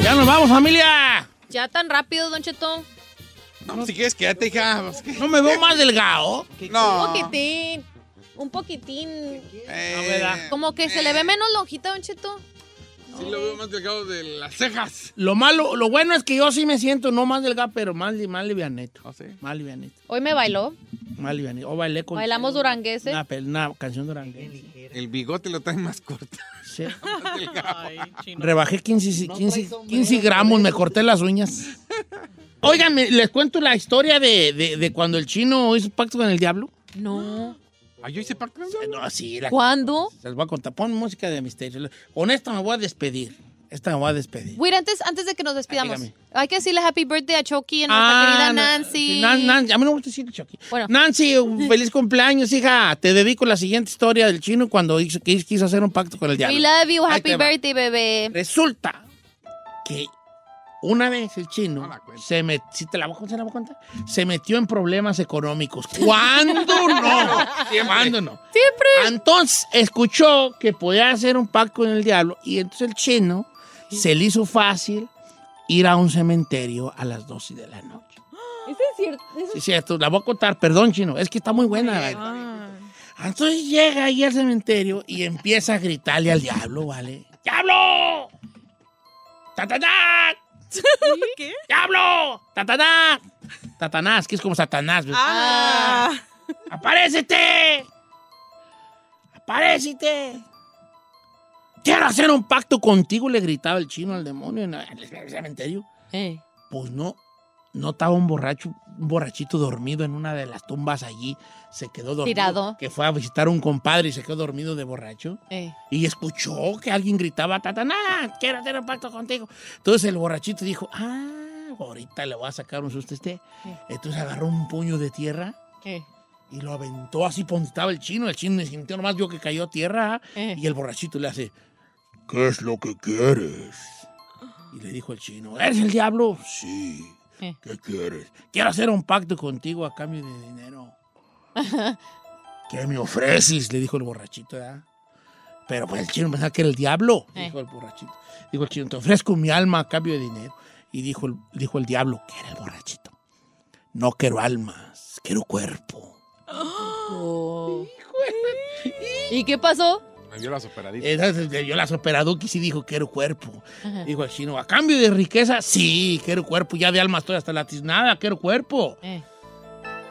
Ya nos vamos, familia. Ya tan rápido, Don Cheto. No, si quieres, quédate, hija. No me veo más delgado. No. Un poquitín. Un poquitín. Eh, Como que se le ve menos lonjita, Don Cheto. Sí lo veo más delgado de las cejas. Lo malo, lo bueno es que yo sí me siento no más delgado, pero más, más livianito. Más livianito. Hoy me bailó. Más livianito. O bailé con Bailamos duranguense. una, pel- una canción duranguense. El bigote lo trae más corto. Sí. Rebajé 15, 15, 15 gramos, me corté las uñas. Oigan, les cuento la historia de, de- de cuando el chino hizo pacto con el diablo. No. ¿Ah, yo hice pacto con el diablo? No, sí. La, ¿Cuándo? Les voy a contar. Pon música de misterio. Con esta me voy a despedir. Esta me voy a despedir. Wait, antes, antes de que nos despidamos, dígame. hay que decirle happy birthday a Chucky y a nuestra Ah, querida no, Nancy. sí, Nan- Nan- a mí no me gusta decir Chucky. Bueno. Nancy, un feliz cumpleaños, hija. Te dedico la siguiente historia del chino cuando hizo, que quiso hacer un pacto con el diablo. We love you, happy birthday, bebé. Resulta que una vez el chino se met, si te la voy a contar, se la voy a contar, se metió en problemas económicos. ¿Cuándo no? ¿Cuándo no? Siempre. Entonces escuchó que podía hacer un pacto con el diablo y entonces el chino se le hizo fácil ir a un cementerio a las 12 de la noche. Eso es cierto. eso Sí, cierto, la voy a contar, perdón, chino, es que está muy buena. Entonces llega ahí al cementerio y empieza a gritarle al diablo, ¿vale? ¡Diablo! ¡Tatanás! ¿Qué? ¡Diablo! ¡Tatanás! Tatanás, que es como Satanás. Ah. ¡Aparécete! ¡Aparécete! Quiero hacer un pacto contigo, le gritaba el chino al demonio en el cementerio. Eh. Pues no, no estaba un borracho, un borrachito dormido en una de las tumbas allí. Se quedó dormido. Tirado. Que fue a visitar a un compadre y se quedó dormido de borracho. Eh. Y escuchó que alguien gritaba, Tataná, quiero hacer un pacto contigo. Entonces el borrachito dijo, ah, ahorita le voy a sacar un susto a este. Entonces agarró un puño de tierra Eh. y lo aventó así donde estaba el chino. El chino sintió nomás vio que cayó a tierra Eh. y el borrachito le hace, ¿qué es lo que quieres? Y le dijo el chino, ¿eres el diablo? Sí. Eh. ¿Qué quieres? Quiero hacer un pacto contigo a cambio de dinero. ¿Qué me ofreces? Le dijo el borrachito, ¿verdad? Pero pues el chino pensaba que era el diablo, Eh. dijo el borrachito. Dijo el chino, te ofrezco mi alma a cambio de dinero. Y dijo el, dijo el diablo, que era el borrachito. No quiero almas, quiero cuerpo. Oh. ¿Y qué pasó? Me dio las operaditas. Entonces le dio las operaduquis y dijo, quiero cuerpo. Ajá. Dijo el chino, a cambio de riqueza, sí, quiero cuerpo. Ya de alma estoy hasta la tiznada, quiero cuerpo. Eh.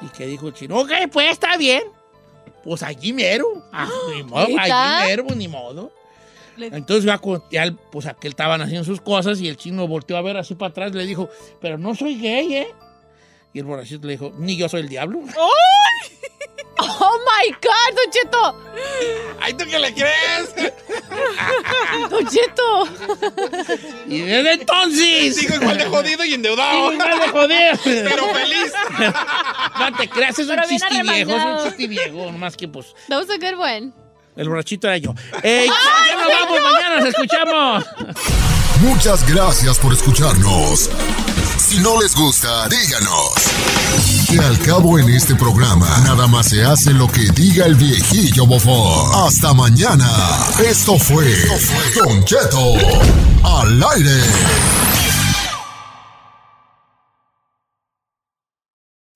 Y que dijo el chino, ok, pues está bien. Pues allí mero. Ah, ni modo, allí mero, ni modo. Entonces el- pues aquel estaban haciendo sus cosas y el chino volteó a ver así para atrás y le dijo, pero no soy gay, ¿eh? Y el borrachito le dijo, ni yo soy el diablo. ¡Oh, my God, Don Cheto! ¡Ay, tú qué le crees! ¡Don Cheto! Y desde entonces... Sigo igual de jodido y endeudado. Sigo igual de jodido. Pero feliz. No te creas, es un Pero chiste viejo, es un chiste viejo, nomás que pues That was a good one. el borrachito era yo. Eh, ya nos vamos, mañana nos escuchamos. Muchas gracias por escucharnos. Si no les gusta, díganos. que al cabo en este programa nada más se hace lo que diga el viejillo bofón. Hasta mañana. Esto fue Don Cheto al aire.